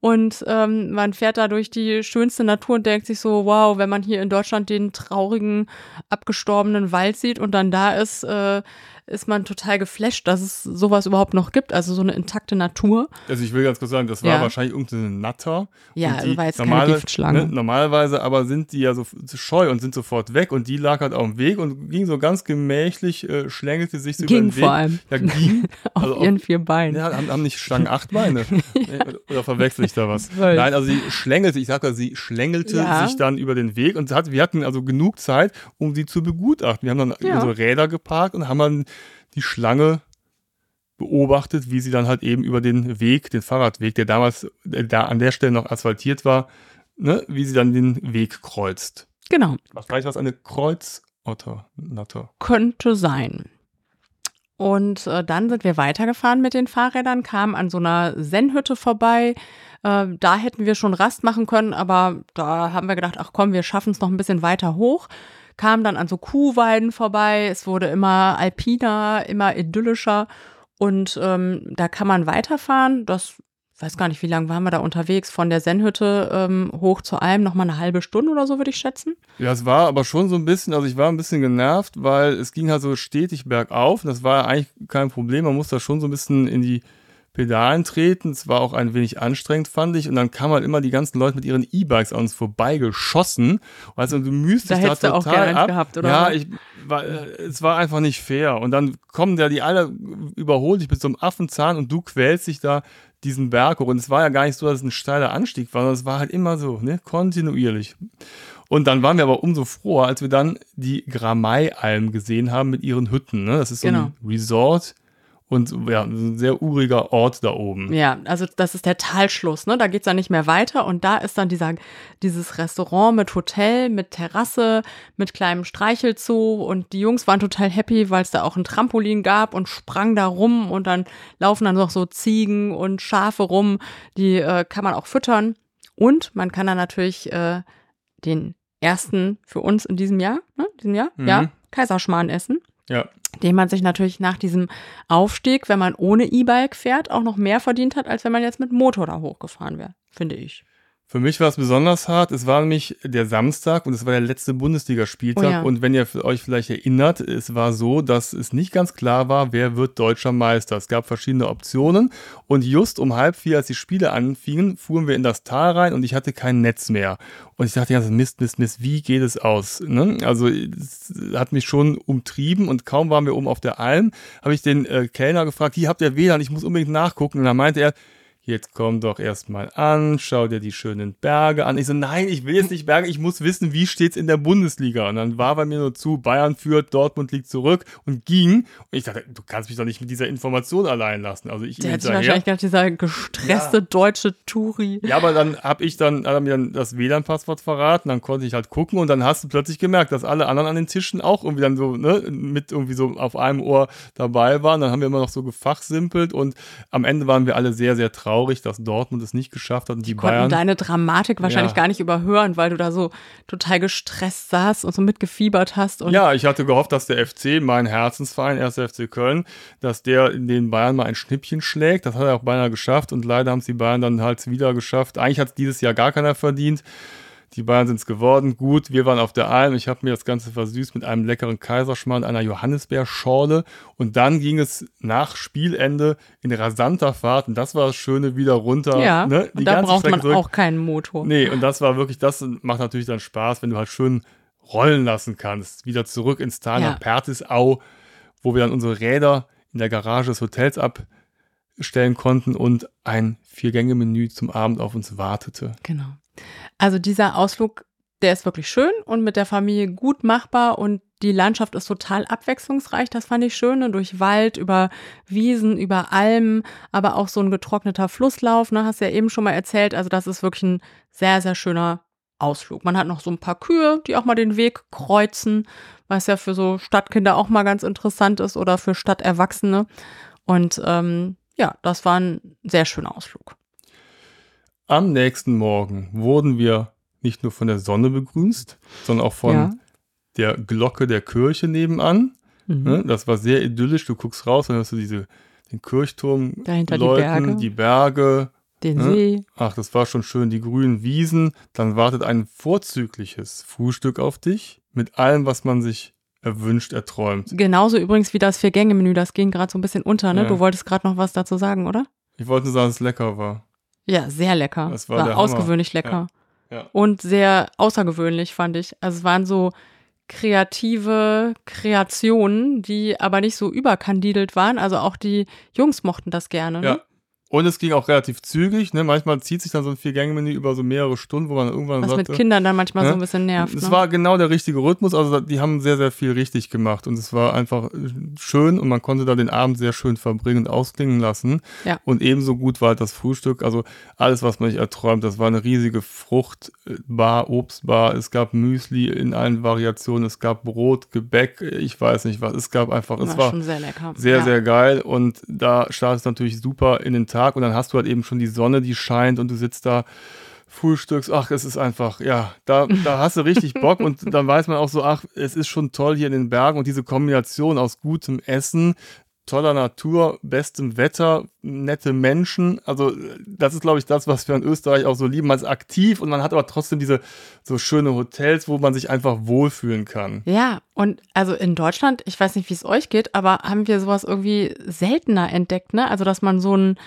Und ähm, man fährt da durch die schönste Natur und denkt sich so, wow, wenn man hier in Deutschland den traurigen, abgestorbenen Wald sieht und dann da ist, äh, ist man total geflasht, dass es sowas überhaupt noch gibt. Also so eine intakte Natur. also ich will ganz kurz sagen, das war Ja. wahrscheinlich irgendeine Natter. Ja, also war jetzt keine Giftschlange. Ne, normalerweise aber sind die ja so scheu und sind sofort weg und die lag halt auf dem Weg und ging so ganz gemächlich, äh, schlängelte sich so über Ging den Weg. vor allem. Ja, ging. (laughs) Auf Also ihren vier Beinen. Ja, haben, haben nicht Schlangen acht Beine? (laughs) Nee, Oder verwechsel ich da was? (laughs) Nein, also sie schlängelte, ich sag mal, sie schlängelte Ja. sich dann über den Weg und hat, wir hatten also genug Zeit, um sie zu begutachten. Wir haben dann Ja. unsere Räder geparkt und haben dann die Schlange beobachtet, wie sie dann halt eben über den Weg, den Fahrradweg, der damals da an der Stelle noch asphaltiert war, ne, wie sie dann den Weg kreuzt. Genau, Wahrscheinlich war es eine Kreuzotter. Könnte sein. Und äh, dann sind wir weitergefahren mit den Fahrrädern, kamen an so einer Sennhütte vorbei. Äh, da hätten wir schon Rast machen können, aber da haben wir gedacht, ach komm, wir schaffen es noch ein bisschen weiter hoch. Kamen dann an so Kuhweiden vorbei. Es wurde immer alpiner, immer idyllischer. Und ähm, da kann man weiterfahren. Das weiß gar nicht, wie lange waren wir da unterwegs von der Sennhütte ähm, hoch zur Alm, nochmal eine halbe Stunde oder so, würde ich schätzen. Ja, es war aber schon so ein bisschen, also ich war ein bisschen genervt, weil es ging halt so stetig bergauf. Das war eigentlich kein Problem. Man musste da schon so ein bisschen in die Pedalen treten. Es war auch ein wenig anstrengend, fand ich. Und dann kamen halt immer die ganzen Leute mit ihren E-Bikes an uns vorbeigeschossen. Also du mühst Da da hättest du auch total gerne ab. gehabt, oder Ja, ich, war, äh, es war einfach nicht fair. Und dann kommen da die alle, überholen dich so einem Affenzahn und du quälst dich da diesen Berg hoch. Und es war ja gar nicht so, dass es ein steiler Anstieg war, sondern es war halt immer so, ne, kontinuierlich. Und dann waren wir aber umso froher, als wir dann die Gramei-Alm gesehen haben mit ihren Hütten. Ne? Das ist so Genau. ein Resort und ja, ein sehr uriger Ort da oben. Ja, also das ist der Talschluss, ne? Da geht's dann nicht mehr weiter und da ist dann dieser, dieses Restaurant mit Hotel, mit Terrasse, mit kleinem Streichelzoo und die Jungs waren total happy, weil es da auch ein Trampolin gab und sprangen da rum und dann laufen dann noch so Ziegen und Schafe rum, die äh, kann man auch füttern und man kann dann natürlich äh, den ersten für uns in diesem Jahr, ne? Diesem Jahr, Mhm. ja, Kaiserschmarrn essen Ja. Den man sich natürlich nach diesem Aufstieg, wenn man ohne E-Bike fährt, auch noch mehr verdient hat, als wenn man jetzt mit Motor da hochgefahren wäre, finde ich. Für mich war es besonders hart. Es war nämlich der Samstag und es war der letzte Bundesligaspieltag. Oh ja. Und wenn ihr euch vielleicht erinnert, es war so, dass es nicht ganz klar war, wer wird deutscher Meister. Es gab verschiedene Optionen. Und just um halb vier, als die Spiele anfingen, fuhren wir in das Tal rein und ich hatte kein Netz mehr. Und ich dachte, ja, Mist, Mist, Mist, wie geht es aus? Ne? Also es hat mich schon umtrieben und kaum waren wir oben auf der Alm, habe ich den äh, Kellner gefragt, hier habt ihr WLAN, ich muss unbedingt nachgucken. Und dann meinte er, Jetzt komm doch erstmal an, schau dir die schönen Berge an. Ich so, nein, ich will jetzt nicht Berge, ich muss wissen, wie steht's in der Bundesliga. Und dann war bei mir nur zu, Bayern führt, Dortmund liegt zurück und ging. Und ich dachte, du kannst mich doch nicht mit dieser Information allein lassen. Also ich Der hinterher. wahrscheinlich gedacht, dieser gestresste deutsche Touri. Ja, aber dann hab ich dann, hat er mir dann das WLAN-Passwort verraten, dann konnte ich halt gucken und dann hast du plötzlich gemerkt, dass alle anderen an den Tischen auch irgendwie dann so, ne, mit irgendwie so auf einem Ohr dabei waren. Dann haben wir immer noch so gefachsimpelt und am Ende waren wir alle sehr, sehr traurig, dass Dortmund es nicht geschafft hat und die Konnten Bayern. deine Dramatik wahrscheinlich Ja. gar nicht überhören, weil du da so total gestresst saßt und so mitgefiebert hast. Und Ja, ich hatte gehofft, dass der FC, mein Herzensverein, 1. FC Köln, dass der in den Bayern mal ein Schnippchen schlägt. Das hat er auch beinahe geschafft und leider haben es die Bayern dann halt wieder geschafft. Eigentlich hat es dieses Jahr gar keiner verdient. Die Bayern sind es geworden. Gut, wir waren auf der Alm. Ich habe mir das Ganze versüßt mit einem leckeren Kaiserschmarrn, einer Johannisbeerschorle. Und dann ging es nach Spielende in rasanter Fahrt. Und das war das Schöne, wieder runter. Ja, ne? und da braucht Strecke man zurück. auch keinen Motor. Nee, und das war wirklich, das macht natürlich dann Spaß, wenn du halt schön rollen lassen kannst. Wieder zurück ins Tal Ja. nach Pertisau, wo wir dann unsere Räder in der Garage des Hotels abstellen konnten und ein Vier-Gänge-Menü zum Abend auf uns wartete. Genau. Also dieser Ausflug, der ist wirklich schön und mit der Familie gut machbar und die Landschaft ist total abwechslungsreich. Das fand ich schön. Ne? Durch Wald, über Wiesen, über Almen, aber auch so ein getrockneter Flusslauf. Ne? Hast du ja eben schon mal erzählt. Also das ist wirklich ein sehr, sehr schöner Ausflug. Man hat noch so ein paar Kühe, die auch mal den Weg kreuzen, was ja für so Stadtkinder auch mal ganz interessant ist oder für Stadterwachsene. Und ähm, ja, das war ein sehr schöner Ausflug. Am nächsten Morgen wurden wir nicht nur von der Sonne begrüßt, sondern auch von Ja. der Glocke der Kirche nebenan. Mhm. Ne? Das war sehr idyllisch. Du guckst raus, dann hörst du diese, den Kirchturm Dahinter die läuten, Berge. die Berge. Den Ja. See. Ach, das war schon schön. Die grünen Wiesen. Dann wartet ein vorzügliches Frühstück auf dich mit allem, was man sich erwünscht, erträumt. Genauso übrigens wie das Vier-Gänge-Menü, das ging gerade so ein bisschen unter, ne? Ja. Du wolltest gerade noch was dazu sagen, oder? Ich wollte nur sagen, dass es lecker war. Ja, sehr lecker. Das war Hammer. ausgewöhnlich lecker. Ja. Und sehr außergewöhnlich, fand ich. Also es waren so kreative Kreationen, die aber nicht so überkandidelt waren. Also auch die Jungs mochten das gerne. Ja. Und es ging auch relativ zügig. Ne? Manchmal zieht sich dann so ein Vier-Gänge-Menü über so mehrere Stunden, wo man irgendwann Was sagte, mit Kindern dann manchmal ne? so ein bisschen nervt. Es ne? war genau der richtige Rhythmus, also die haben sehr, sehr viel richtig gemacht und es war einfach äh, schön und man konnte da den Abend sehr schön verbringen und ausklingen lassen. Ja. Und ebenso gut war halt das Frühstück, also alles, was man sich erträumt, das war eine riesige Fruchtbar, Obstbar, es gab Müsli in allen Variationen, es gab Brot, Gebäck, ich weiß nicht was, es gab einfach, es war war schon sehr lecker. sehr, ja. sehr geil und da startet es natürlich super in den Tag und dann hast du halt eben schon die Sonne, die scheint und du sitzt da, frühstückst, ach, es ist einfach, ja, da, da hast du richtig (laughs) Bock und dann weiß man auch so, ach, es ist schon toll hier in den Bergen und diese Kombination aus gutem Essen, toller Natur, bestem Wetter, nette Menschen, also das ist, glaube ich, das, was wir in Österreich auch so lieben, man ist aktiv und man hat aber trotzdem diese so schöne Hotels, wo man sich einfach wohlfühlen kann. Ja, und also in Deutschland, ich weiß nicht, wie es euch geht, aber haben wir sowas irgendwie seltener entdeckt, ne? Also, dass man so einen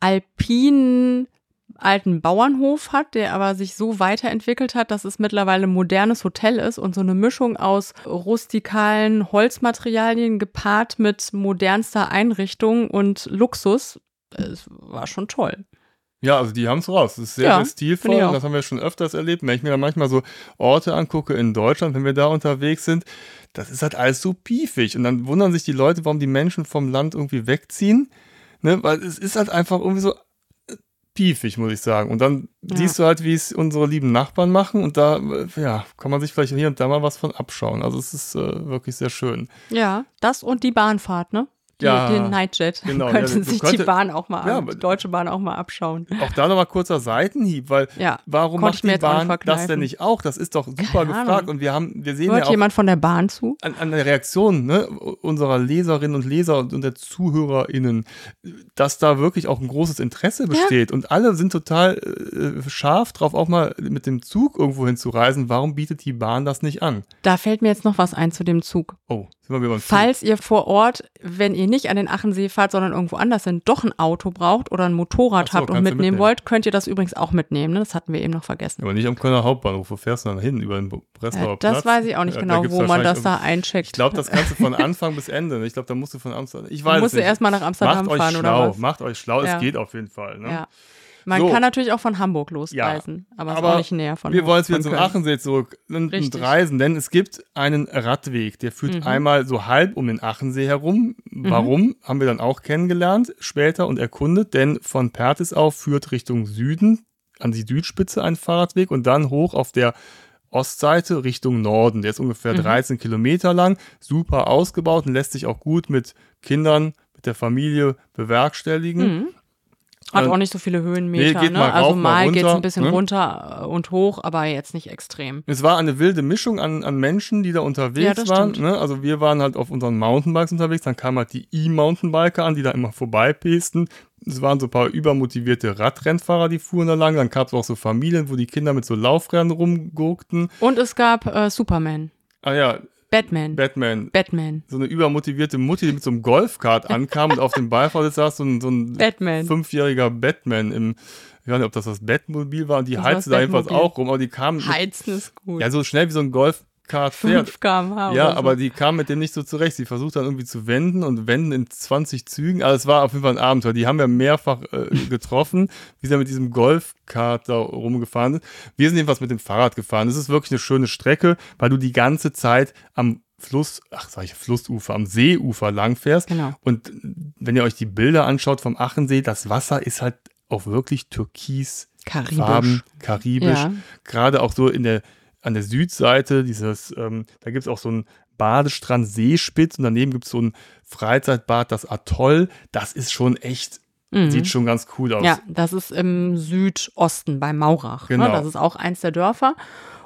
alpinen alten Bauernhof hat, der aber sich so weiterentwickelt hat, dass es mittlerweile ein modernes Hotel ist und so eine Mischung aus rustikalen Holzmaterialien gepaart mit modernster Einrichtung und Luxus. Es war schon toll. Ja, also die haben es raus. Das ist sehr, Ja, sehr stilvoll. Das haben wir schon öfters erlebt. Wenn ich mir dann manchmal so Orte angucke in Deutschland, wenn wir da unterwegs sind, das ist halt alles so piefig. Und dann wundern sich die Leute, warum die Menschen vom Land irgendwie wegziehen. Ne? Weil es ist halt einfach irgendwie so äh, piefig, muss ich sagen. Und dann Ja. siehst du halt, wie es unsere lieben Nachbarn machen. Und da, äh, ja, kann man sich vielleicht hier und da mal was von abschauen. Also es ist äh, wirklich sehr schön. Ja, das und die Bahnfahrt, ne? Die, Ja, den Nightjet. genau, (laughs) Könnten ja, sich die könntest- Bahn auch mal, Ja, die Deutsche Bahn auch mal abschauen. Auch da nochmal kurzer Seitenhieb, weil Ja, warum konnte macht die Bahn das denn nicht auch? Das ist doch super Keine gefragt. Ahnung. Und wir haben, wir sehen Hört ja auch jemand von der Bahn zu? an, an der Reaktion ne, unserer Leserinnen und Leser und, und der ZuhörerInnen, dass da wirklich auch ein großes Interesse besteht. Und alle sind total äh, scharf drauf, auch mal mit dem Zug irgendwo hinzureisen. Warum bietet die Bahn das nicht an? Da fällt mir jetzt noch was ein zu dem Zug. Oh, Falls ihr vor Ort, wenn ihr nicht an den Achensee fahrt, sondern irgendwo anders sind, doch ein Auto braucht oder ein Motorrad so, habt und du mitnehmen mitnehmen. wollt, könnt ihr das übrigens auch mitnehmen. Ne? Das hatten wir eben noch vergessen. Aber nicht am Kölner Hauptbahnhof. Wo fährst du dann hin? Über den Breslauer Ja, Platz? das weiß ich auch nicht Ja, genau, wo man das da eincheckt. Ich glaube, das kannst du von Anfang bis Ende. ne? Ich glaube, da musst du von Amsterdam. Ich weiß du es musst nicht. erstmal nach Amsterdam Macht euch fahren schlau. oder was? Macht euch schlau. Ja. Es geht auf jeden Fall. Ne? Ja. Man So. kann natürlich auch von Hamburg losreisen, aber, ist aber auch nicht näher von Wir wollen jetzt wieder zum. Achensee zurück und, und reisen, denn es gibt einen Radweg, der führt Mhm. einmal so halb um den Achensee herum. Warum? Haben wir dann auch kennengelernt später und erkundet, denn von Pertisau führt Richtung Süden an die Südspitze ein Fahrradweg und dann hoch auf der Ostseite Richtung Norden. Der ist ungefähr Mhm. 13 Kilometer lang, super ausgebaut und lässt sich auch gut mit Kindern, mit der Familie bewerkstelligen. Mhm. Hat Ähm, auch nicht so viele Höhenmeter. nee, ne? also rauf, mal mal geht es ein bisschen ne? runter äh, und hoch, aber jetzt nicht extrem. Es war eine wilde Mischung an, an Menschen, die da Ja, unterwegs das waren. Ne? Also wir waren halt auf unseren Mountainbikes unterwegs, dann kamen halt die E-Mountainbiker an, die da immer vorbeipesten. es waren so ein paar übermotivierte Radrennfahrer, die fuhren da lang. Dann gab es auch so Familien, wo die Kinder mit so Laufrennen rumgurkten. Und es gab äh, Superman. Ah ja, Batman. Batman. Batman. So eine übermotivierte Mutti, die mit so einem Golfkart ankam und auf dem Beifahrersitz saß so ein, so ein Batman. fünfjähriger Batman im, ich weiß nicht, ob das das Batmobil war und die Das heizte da jedenfalls auch rum, aber die kamen Heizen ist gut. ja so schnell wie so ein Golfkart fährt. 5 km/h. Ja, so. aber die kam mit dem nicht so zurecht. Sie versucht dann irgendwie zu wenden und wenden in 20 Zügen. Also es war auf jeden Fall ein Abenteuer. Die haben wir mehrfach äh, (laughs) getroffen, wie sie mit diesem Golfkart da rumgefahren sind. Wir sind jedenfalls mit dem Fahrrad gefahren. Es ist wirklich eine schöne Strecke, weil du die ganze Zeit am Fluss, ach sag ich Flussufer, am Seeufer lang fährst. Genau. Und wenn ihr euch die Bilder anschaut vom Achensee, das Wasser ist halt auch wirklich türkis Karibisch. Farben, karibisch. Ja. Gerade auch so in der, an der Südseite, dieses, ähm, da gibt es auch so einen Badestrand Seespitz und daneben gibt es so ein Freizeitbad, das Atoll. Das ist schon echt, Mhm. sieht schon ganz cool aus. Ja, das ist im Südosten bei Maurach. Genau. Ne? Das ist auch eins der Dörfer.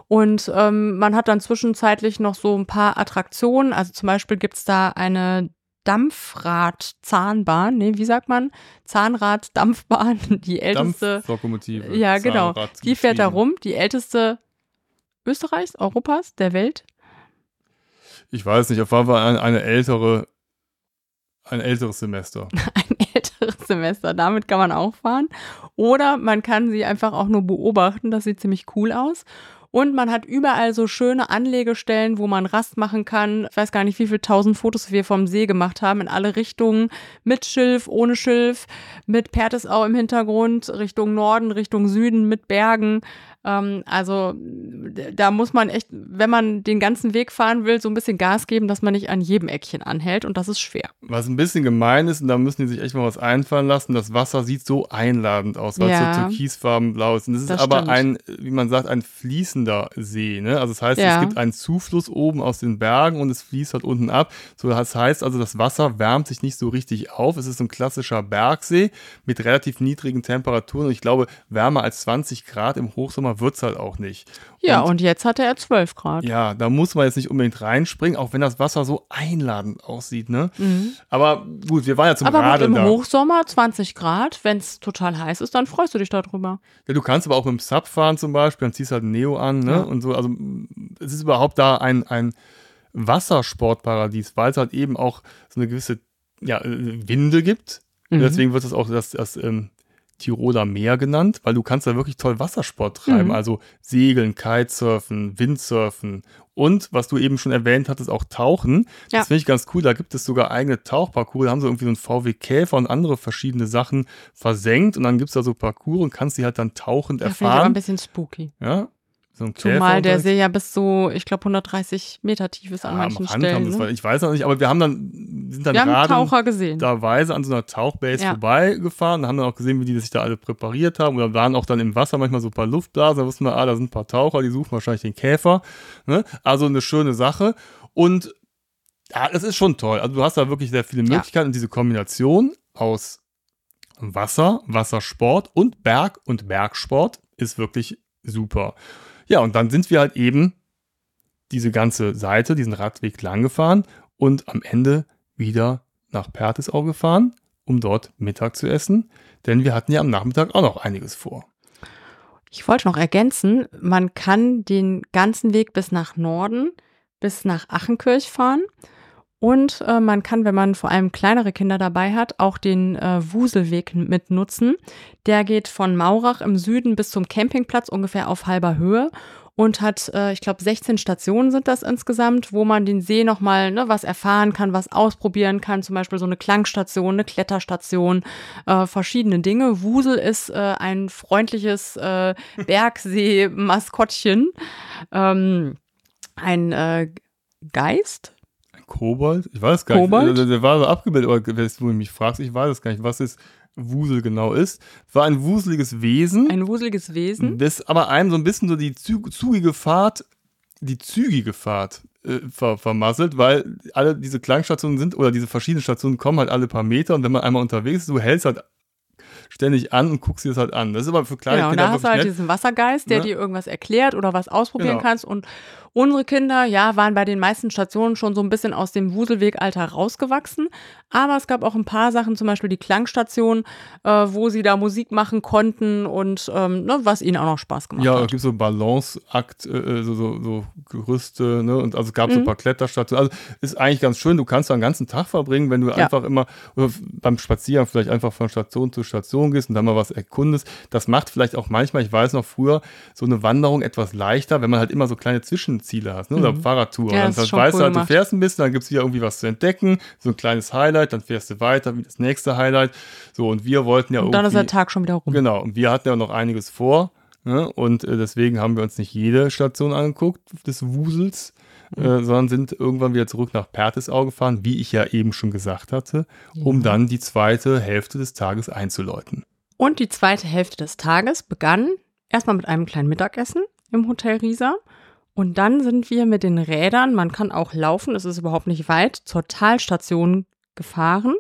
Und ähm, man hat dann zwischenzeitlich noch so ein paar Attraktionen. Also zum Beispiel gibt's da eine Dampfrad-Zahnbahn. Nee, wie sagt man? Zahnrad-Dampfbahn. (laughs) Die älteste. Dampflokomotive. Ja, genau. Die fährt da rum. Die älteste Österreichs, Europas, der Welt. Ich weiß nicht, auf jeden Fall eine, eine ältere, ein älteres Semester. (laughs) ein älteres Semester. Damit kann man auch fahren. Oder man kann sie einfach auch nur beobachten. Das sieht ziemlich cool aus. Und man hat überall so schöne Anlegestellen, wo man Rast machen kann. Ich weiß gar nicht, wie viele tausend Fotos wir vom See gemacht haben, in alle Richtungen. Mit Schilf, ohne Schilf, mit Pertesau im Hintergrund, Richtung Norden, Richtung Süden, mit Bergen. Ähm, also da muss man echt, wenn man den ganzen Weg fahren will, so ein bisschen Gas geben, dass man nicht an jedem Eckchen anhält. Und das ist schwer. Was ein bisschen gemein ist, und da müssen die sich echt mal was einfallen lassen, das Wasser sieht so einladend aus, weil Ja. es so türkisfarbenblau ist. Und das ist Das aber stimmt. ein, wie man sagt, ein fließender See. Ne? Also das heißt, Ja. es gibt einen Zufluss oben aus den Bergen und es fließt halt unten ab. So, das heißt also, das Wasser wärmt sich nicht so richtig auf. Es ist so ein klassischer Bergsee mit relativ niedrigen Temperaturen. Und ich glaube, wärmer als 20 Grad im Hochsommer wird es halt auch nicht. Ja, und, jetzt hatte er 12 Grad. Ja, da muss man jetzt nicht unbedingt reinspringen, auch wenn das Wasser so einladend aussieht, ne? Mhm. Aber gut, wir waren ja zum Aber Radeln im da. Hochsommer 20 Grad, wenn es total heiß ist, dann freust du dich darüber. Ja, du kannst aber auch mit dem Sub fahren zum Beispiel, dann ziehst du halt ein Neo an, ne? Ja. Und so, also es ist überhaupt da ein, ein Wassersportparadies, weil es halt eben auch so eine gewisse ja, äh, Winde gibt. Mhm. Deswegen wird es auch das, das ähm, Tiroler Meer genannt, weil du kannst da wirklich toll Wassersport treiben. Mhm. Also Segeln, Kitesurfen, Windsurfen und, was du eben schon erwähnt hattest, auch Tauchen. Ja. Das finde ich ganz cool. Da gibt es sogar eigene Tauchparcours. Da haben sie irgendwie so einen VW Käfer und andere verschiedene Sachen versenkt und dann gibt es da so Parcours und kannst die halt dann tauchend Ja, finde ich aber ein erfahren. bisschen spooky. Ja, so ein Zumal der. See ja bis so, ich glaube, 130 Meter tief ist an Ja, manchen Stellen. Ne? weil ich weiß noch nicht, aber wir haben dann, sind dann Wir haben gerade Taucher gesehen. Weise an so einer Tauchbase Ja. vorbeigefahren, haben dann auch gesehen, wie die sich da alle präpariert haben oder waren auch dann im Wasser manchmal so ein paar Luftblasen, da wussten wir, ah, da sind ein paar Taucher, die suchen wahrscheinlich den Käfer. Ne? Also eine schöne Sache und ja, das ist schon toll. Also du hast da wirklich sehr viele Ja. Möglichkeiten und diese Kombination aus Wasser, Wassersport und Berg und Bergsport ist wirklich super. Ja, und dann sind wir halt eben diese ganze Seite, diesen Radweg lang gefahren und am Ende wieder nach Pertesau gefahren, um dort Mittag zu essen, denn wir hatten ja am Nachmittag auch noch einiges vor. Ich wollte noch ergänzen, man kann den ganzen Weg bis nach Norden, bis nach Achenkirch fahren. Und äh, man kann, wenn man vor allem kleinere Kinder dabei hat, auch den äh, Wuselweg mitnutzen. Der geht von Maurach im Süden bis zum Campingplatz ungefähr auf halber Höhe und hat, äh, ich glaube, 16 Stationen sind das insgesamt, wo man den See nochmal ne, was erfahren kann, was ausprobieren kann. Zum Beispiel so eine Klangstation, eine Kletterstation, äh, verschiedene Dinge. Wusel ist äh, ein freundliches äh, Bergsee-Maskottchen. Ähm, ein äh, Geist? Kobold? Ich weiß gar nicht. Kobold? Der, der war so abgebildet, aber wenn du mich fragst, ich weiß es gar nicht, was es Wusel genau ist. War ein wuseliges Wesen. Ein wuseliges Wesen? das aber einem so ein bisschen so die zü- zügige Fahrt, die zügige Fahrt äh, ver vermasselt, weil alle diese Klangstationen sind oder diese verschiedenen Stationen kommen halt alle paar Meter und wenn man einmal unterwegs ist, du hältst halt ständig an und guckst dir das halt an. Das ist aber für kleine Genau, und Kinder da hast du halt nett. diesen Wassergeist, der Ne? dir irgendwas erklärt oder was ausprobieren Genau. kannst. Und Unsere Kinder, ja, waren bei den meisten Stationen schon so ein bisschen aus dem Wuselwegalter rausgewachsen. Aber es gab auch ein paar Sachen, zum Beispiel die Klangstation, äh, wo sie da Musik machen konnten und ähm, ne, was ihnen auch noch Spaß gemacht ja, hat. Ja, es gibt so Balanceakt, äh, so, so, so Gerüste, ne? Und also es gab Mhm. so ein paar Kletterstationen. Also ist eigentlich ganz schön. Du kannst da einen ganzen Tag verbringen, wenn du Ja. einfach immer oder beim Spazieren vielleicht einfach von Station zu Station gehst und dann mal was erkundest. Das macht vielleicht auch manchmal, ich weiß noch früher, so eine Wanderung etwas leichter, wenn man halt immer so kleine Zwischenziele hat, ne? Oder Fahrradtour. Mhm. Ja, dann weißt cool du halt, du fährst ein bisschen, dann gibt es wieder irgendwie was zu entdecken, so ein kleines Highlight, dann fährst du weiter, wie das nächste Highlight. So, und wir wollten ja und dann ist der. Tag schon wieder rum. Genau, und wir hatten ja noch einiges vor. Ne? Und äh, deswegen haben wir uns nicht jede Station angeguckt des Wusels, Mhm. äh, sondern sind irgendwann wieder zurück nach Pertisau gefahren, wie ich ja eben schon gesagt hatte, um dann die zweite Hälfte des Tages einzuläuten. Und die zweite Hälfte des Tages begann erstmal mit einem kleinen Mittagessen im Hotel Riesa. Und dann sind wir mit den Rädern, man kann auch laufen, es ist überhaupt nicht weit, zur Talstation gefahren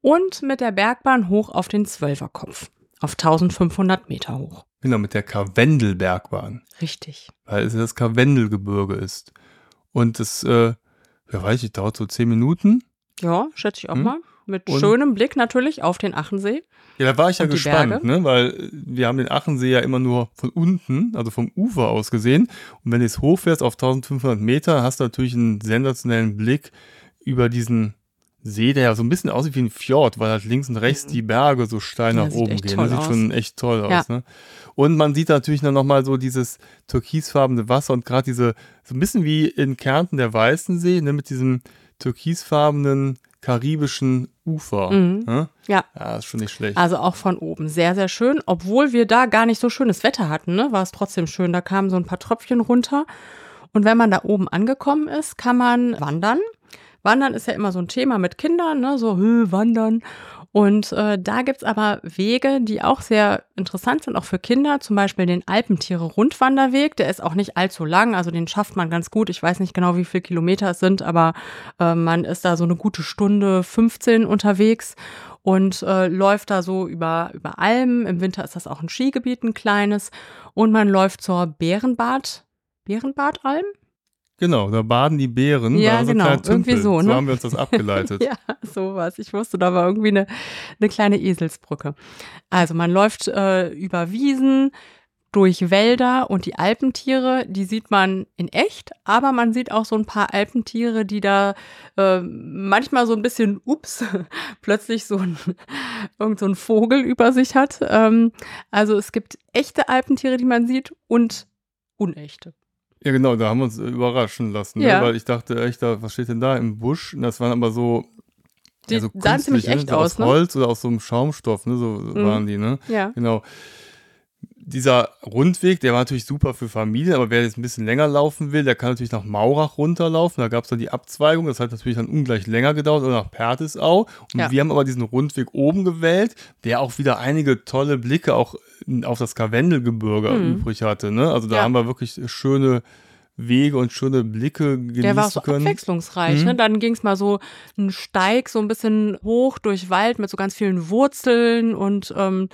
und mit der Bergbahn hoch auf den Zwölferkopf, auf 1500 Meter hoch. Genau, mit der Karwendelbergbahn, Richtig. weil es das Karwendelgebirge ist. Und das, äh, wer weiß ich, dauert so zehn Minuten. Ja, schätze ich auch Hm. mal. Mit Und- schönem Blick natürlich auf den Achensee. Ja, da war ich ja gespannt, Berge? ne? weil wir haben den Achensee ja immer nur von unten, also vom Ufer aus gesehen. Und wenn du jetzt hochfährst auf 1500 Meter, hast du natürlich einen sensationellen Blick über diesen See, der ja so ein bisschen aussieht wie ein Fjord, weil halt links und rechts die Berge so steil Mhm. Ja, nach oben gehen. Das sieht aus. schon echt toll Ja. aus. Ne? Und man sieht natürlich dann nochmal so dieses türkisfarbene Wasser und gerade diese, so ein bisschen wie in Kärnten der Weißensee, ne, mit diesem türkisfarbenen karibischen Ufer. Mhm. Ne? Ja. Ja, ist schon nicht schlecht. Also auch von oben. Sehr, sehr schön. Obwohl wir da gar nicht so schönes Wetter hatten, ne, war es trotzdem schön. Da kamen so ein paar Tröpfchen runter. Und wenn man da oben angekommen ist, kann man wandern. Wandern ist ja immer so ein Thema mit Kindern, ne? so wandern. Und äh, da gibt's aber Wege, die auch sehr interessant sind, auch für Kinder. Zum Beispiel den Alpentiere-Rundwanderweg. Der ist auch nicht allzu lang, also den schafft man ganz gut. Ich weiß nicht genau, wie viele Kilometer es sind, aber äh, man ist da so eine gute Stunde 15 unterwegs und äh, läuft da so über, über Almen. Im Winter ist das auch ein Skigebiet, ein kleines. Und man läuft zur Bärenbad, Bärenbadalm? Genau, da baden die Bären. Ja, ein genau, irgendwie so, So ne? haben wir uns das abgeleitet. (laughs) Ja, sowas. Ich wusste, da war irgendwie eine, eine kleine Eselsbrücke. Also man läuft äh, über Wiesen, durch Wälder und die Alpentiere, die sieht man in echt, aber man sieht auch so ein paar Alpentiere, die da äh, manchmal so ein bisschen, ups, (laughs) plötzlich so ein, irgend so ein Vogel über sich hat. Ähm, also es gibt echte Alpentiere, die man sieht und unechte. Ja, genau, da haben wir uns überraschen lassen, Ja. ne? weil ich dachte echt, da, was steht denn da im Busch? Und Das waren aber so, Die ja, so sahen ziemlich echt ne? so aus, aus ne? Holz oder aus so einem Schaumstoff, ne? so Mhm. waren die, ne? Ja. Genau. Dieser Rundweg, der war natürlich super für Familien, aber wer jetzt ein bisschen länger laufen will, der kann natürlich nach Maurach runterlaufen. Da gab es dann die Abzweigung, das hat natürlich dann ungleich länger gedauert, oder nach Pertisau. Und Ja. wir haben aber diesen Rundweg oben gewählt, der auch wieder einige tolle Blicke auch auf das Karwendelgebirge Mhm. übrig hatte. Ne? Also da Ja. haben wir wirklich schöne Wege und schöne Blicke genießen Der war so können. abwechslungsreich. Mhm. Ne? Dann ging es mal so einen Steig so ein bisschen hoch durch Wald mit so ganz vielen Wurzeln und ähm,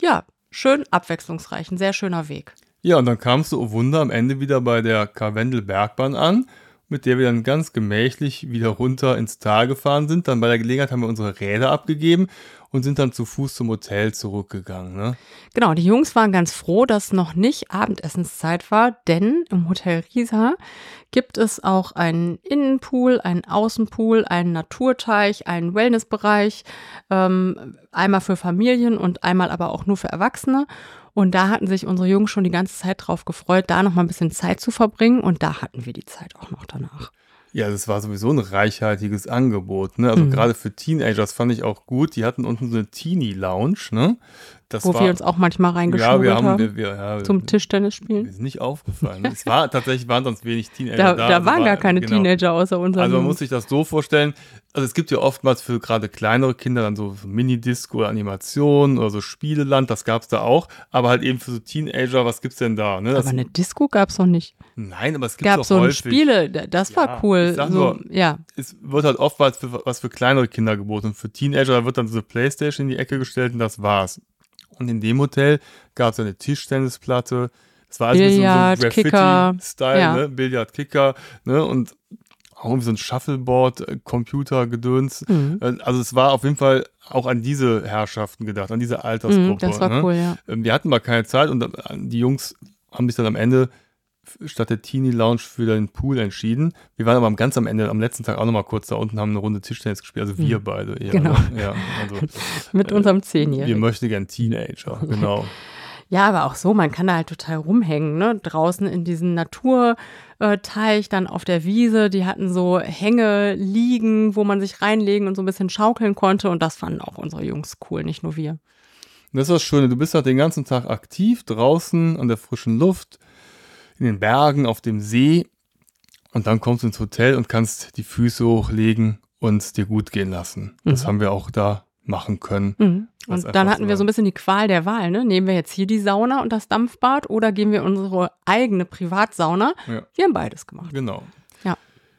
ja, schön abwechslungsreich. Ein sehr schöner Weg. Ja, und dann kamst du, oh Wunder, am Ende wieder bei der Karwendelbergbahn an, mit der wir dann ganz gemächlich wieder runter ins Tal gefahren sind. Dann bei der Gelegenheit haben wir unsere Räder abgegeben und sind dann zu Fuß zum Hotel zurückgegangen. Ne? Genau, die Jungs waren ganz froh, dass noch nicht Abendessenszeit war, denn im Hotel Riesa gibt es auch einen Innenpool, einen Außenpool, einen Naturteich, einen Wellnessbereich, ähm, einmal für Familien und einmal aber auch nur für Erwachsene. Und da hatten sich unsere Jungs schon die ganze Zeit drauf gefreut, da noch mal ein bisschen Zeit zu verbringen. Und da hatten wir die Zeit auch noch danach. Ja, das war sowieso ein reichhaltiges Angebot. Ne? Also Mhm. gerade für Teenagers fand ich auch gut. Die hatten unten so eine Teenie-Lounge. Ne? Das Wo war, wir uns auch manchmal ja, reingeschmuggelt wir haben, haben. wir, wir, ja, zum Tischtennis spielen. ist nicht aufgefallen. es war tatsächlich waren sonst wenig Teenager Da, da. da Also waren war- gar keine genau. Teenager außer unseren Also man muss sich das so vorstellen, also es gibt ja oftmals für gerade kleinere Kinder dann so Minidisco oder Animationen oder so Spieleland, das gab's da auch, aber halt eben für so Teenager, was gibt's denn da? Ne? Das, Aber eine Disco gab's noch nicht. nein, aber es gibt Gab auch so häufig. Spiele, da- das Ja, war cool. ich sag so, nur, ja, Es wird halt oftmals für, was für kleinere Kinder geboten. Und für Teenager da wird dann so eine Playstation in die Ecke gestellt und das war's. Und in dem Hotel gab's eine Tischtennisplatte, Es war also Billard, so, so Kicker, Graffiti-Style, ja. ne? Billard, Kicker, ne? Und auch irgendwie so ein Shuffleboard, äh, Computer-Gedöns. Mhm. Äh, Also es war auf jeden Fall auch an diese Herrschaften gedacht, an diese Altersgruppe. Mhm, das war ne? cool, ja. Ähm, Wir hatten mal keine Zeit und äh, die Jungs haben sich dann am Ende statt der Teenie Lounge für den Pool entschieden. Wir waren aber am ganz am Ende, am letzten Tag auch noch mal kurz da unten, haben eine Runde Tischtennis gespielt. Also wir beide eher. Genau. Ne? Ja, also (laughs) Mit unserem wir Zehnjährigen. möchten gern Teenager, genau. (laughs) Ja, aber auch so, man kann da halt total rumhängen, ne? Draußen in diesem Naturteich, dann auf der Wiese, die hatten so Hänge liegen, wo man sich reinlegen und so ein bisschen schaukeln konnte und das fanden auch unsere Jungs cool, nicht nur wir. Und das ist das Schöne, du bist halt den ganzen Tag aktiv draußen an der frischen Luft, in den Bergen, auf dem See und dann kommst du ins Hotel und kannst die Füße hochlegen und es dir gut gehen lassen. Das Mhm. haben wir auch da machen können. Mhm. Und dann hatten wir so so ein bisschen die Qual der Wahl, ne? Nehmen wir jetzt hier die Sauna und das Dampfbad oder gehen wir unsere eigene Privatsauna? Ja. Wir haben beides gemacht. Genau. Ja.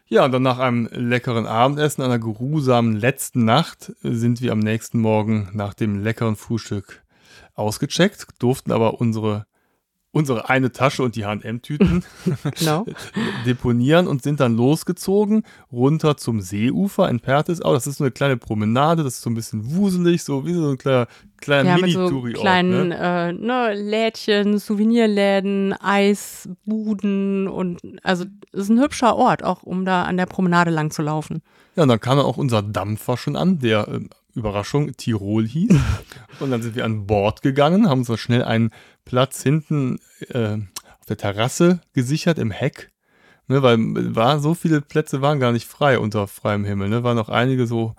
Ja, und dann nach einem leckeren Abendessen, einer geruhsamen letzten Nacht, sind wir am nächsten Morgen nach dem leckeren Frühstück ausgecheckt, durften aber unsere, unsere eine Tasche und die H&M-Tüten (laughs) Genau. (laughs) deponieren und sind dann losgezogen, runter zum Seeufer in Pertisau. Das ist so eine kleine Promenade, das ist so ein bisschen wuselig, so wie so ein kleiner, kleiner Ja, mit so kleinen Ne? äh, ne, Lädchen, Souvenirläden, Eisbuden und also es ist ein hübscher Ort, auch um da an der Promenade lang zu laufen. Ja, und dann kam dann auch unser Dampfer schon an, der ähm, Überraschung Tirol hieß. (laughs) und dann sind wir an Bord gegangen, haben uns noch schnell einen Platz hinten äh, auf der Terrasse gesichert im Heck. Ne, weil war, so viele Plätze waren gar nicht frei unter freiem Himmel. Ne? Waren noch einige so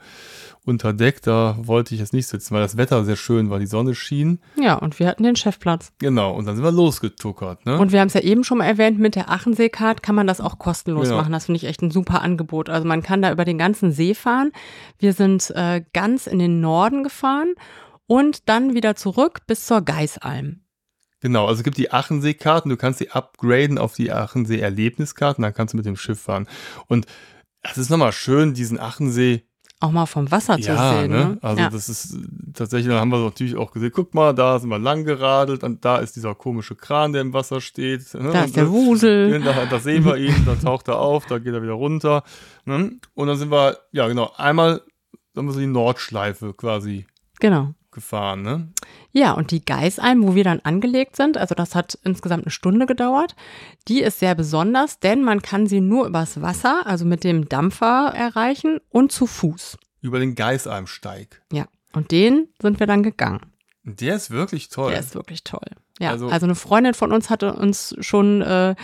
unter Deck, da wollte ich jetzt nicht sitzen, weil das Wetter sehr schön war, die Sonne schien. Ja, und wir hatten den Chefplatz. Genau, und dann sind wir losgetuckert. Ne? Und wir haben es ja eben schon mal erwähnt, mit der Achensee-Card kann man das auch kostenlos Genau. machen. Das finde ich echt ein super Angebot. Also man kann da über den ganzen See fahren. Wir sind äh, ganz in den Norden gefahren und dann wieder zurück bis zur Geisalm. Genau, also es gibt die Achensee-Karten, du kannst sie upgraden auf die Achensee-Erlebniskarten, dann kannst du mit dem Schiff fahren. Und es ist nochmal schön, diesen Achensee Auch mal vom Wasser zu ja, sehen. ne? Ne? Also ja. das ist tatsächlich, dann haben wir natürlich auch gesehen, guck mal, da sind wir lang geradelt und da ist dieser komische Kran, der im Wasser steht. Ne? da ist der Wusel. Da, da sehen wir ihn, dann (laughs) taucht er auf, da geht er wieder runter. Ne? Und dann sind wir, ja genau, einmal haben wir so die Nordschleife quasi Genau. Gefahren. Ne? Ja, und die Geisalm, wo wir dann angelegt sind, also das hat insgesamt eine Stunde gedauert, die ist sehr besonders, denn man kann sie nur übers Wasser, also mit dem Dampfer erreichen und zu Fuß. Über den Geisalmsteig. Ja, und den sind wir dann gegangen. Und Der ist wirklich toll. Der ist wirklich toll. Ja, also, Also- eine Freundin von uns hatte uns schon äh,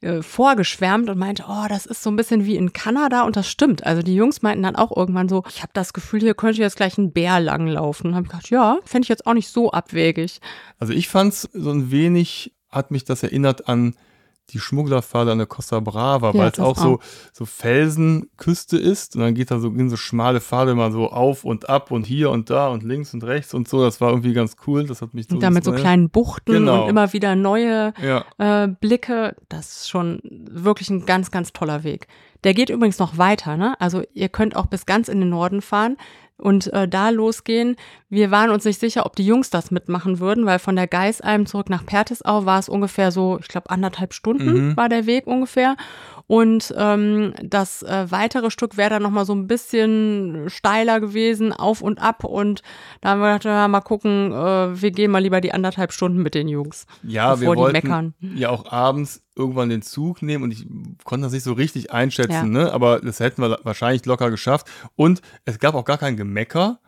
äh, vorgeschwärmt und meinte, oh, das ist so ein bisschen wie in Kanada und das stimmt. Also die Jungs meinten dann auch irgendwann so, ich habe das Gefühl, hier könnte jetzt gleich ein Bär langlaufen. Habe ich gedacht, ja, fände ich jetzt auch nicht so abwegig. Also ich fand's so ein wenig, hat mich das erinnert an die Schmugglerpfade an der Costa Brava, Ja, weil es das auch so, so Felsenküste ist und dann geht da so, gehen so schmale Pfade mal so auf und ab und hier und da und links und rechts und so. Das war irgendwie ganz cool. Das hat mich so Und dann mit so kleinen Buchten Genau. und immer wieder neue Ja, äh, Blicke. Das ist schon wirklich ein ganz, ganz toller Weg. Der geht übrigens noch weiter, ne? Also ihr könnt auch bis ganz in den Norden fahren und äh, da losgehen. Wir waren uns nicht sicher, ob die Jungs das mitmachen würden, weil von der Geisalm zurück nach Pertisau war es ungefähr so, ich glaube, anderthalb Stunden Mhm. war der Weg ungefähr. Und ähm, das äh, weitere Stück wäre dann nochmal so ein bisschen steiler gewesen, auf und ab. Und da haben wir gedacht, ja, mal gucken, äh, wir gehen mal lieber die anderthalb Stunden mit den Jungs. ja wir bevor die wollten meckern. ja auch abends irgendwann den Zug nehmen und ich konnte das nicht so richtig einschätzen, Ja. ne? aber das hätten wir wahrscheinlich locker geschafft. Und es gab auch gar kein Gemecker.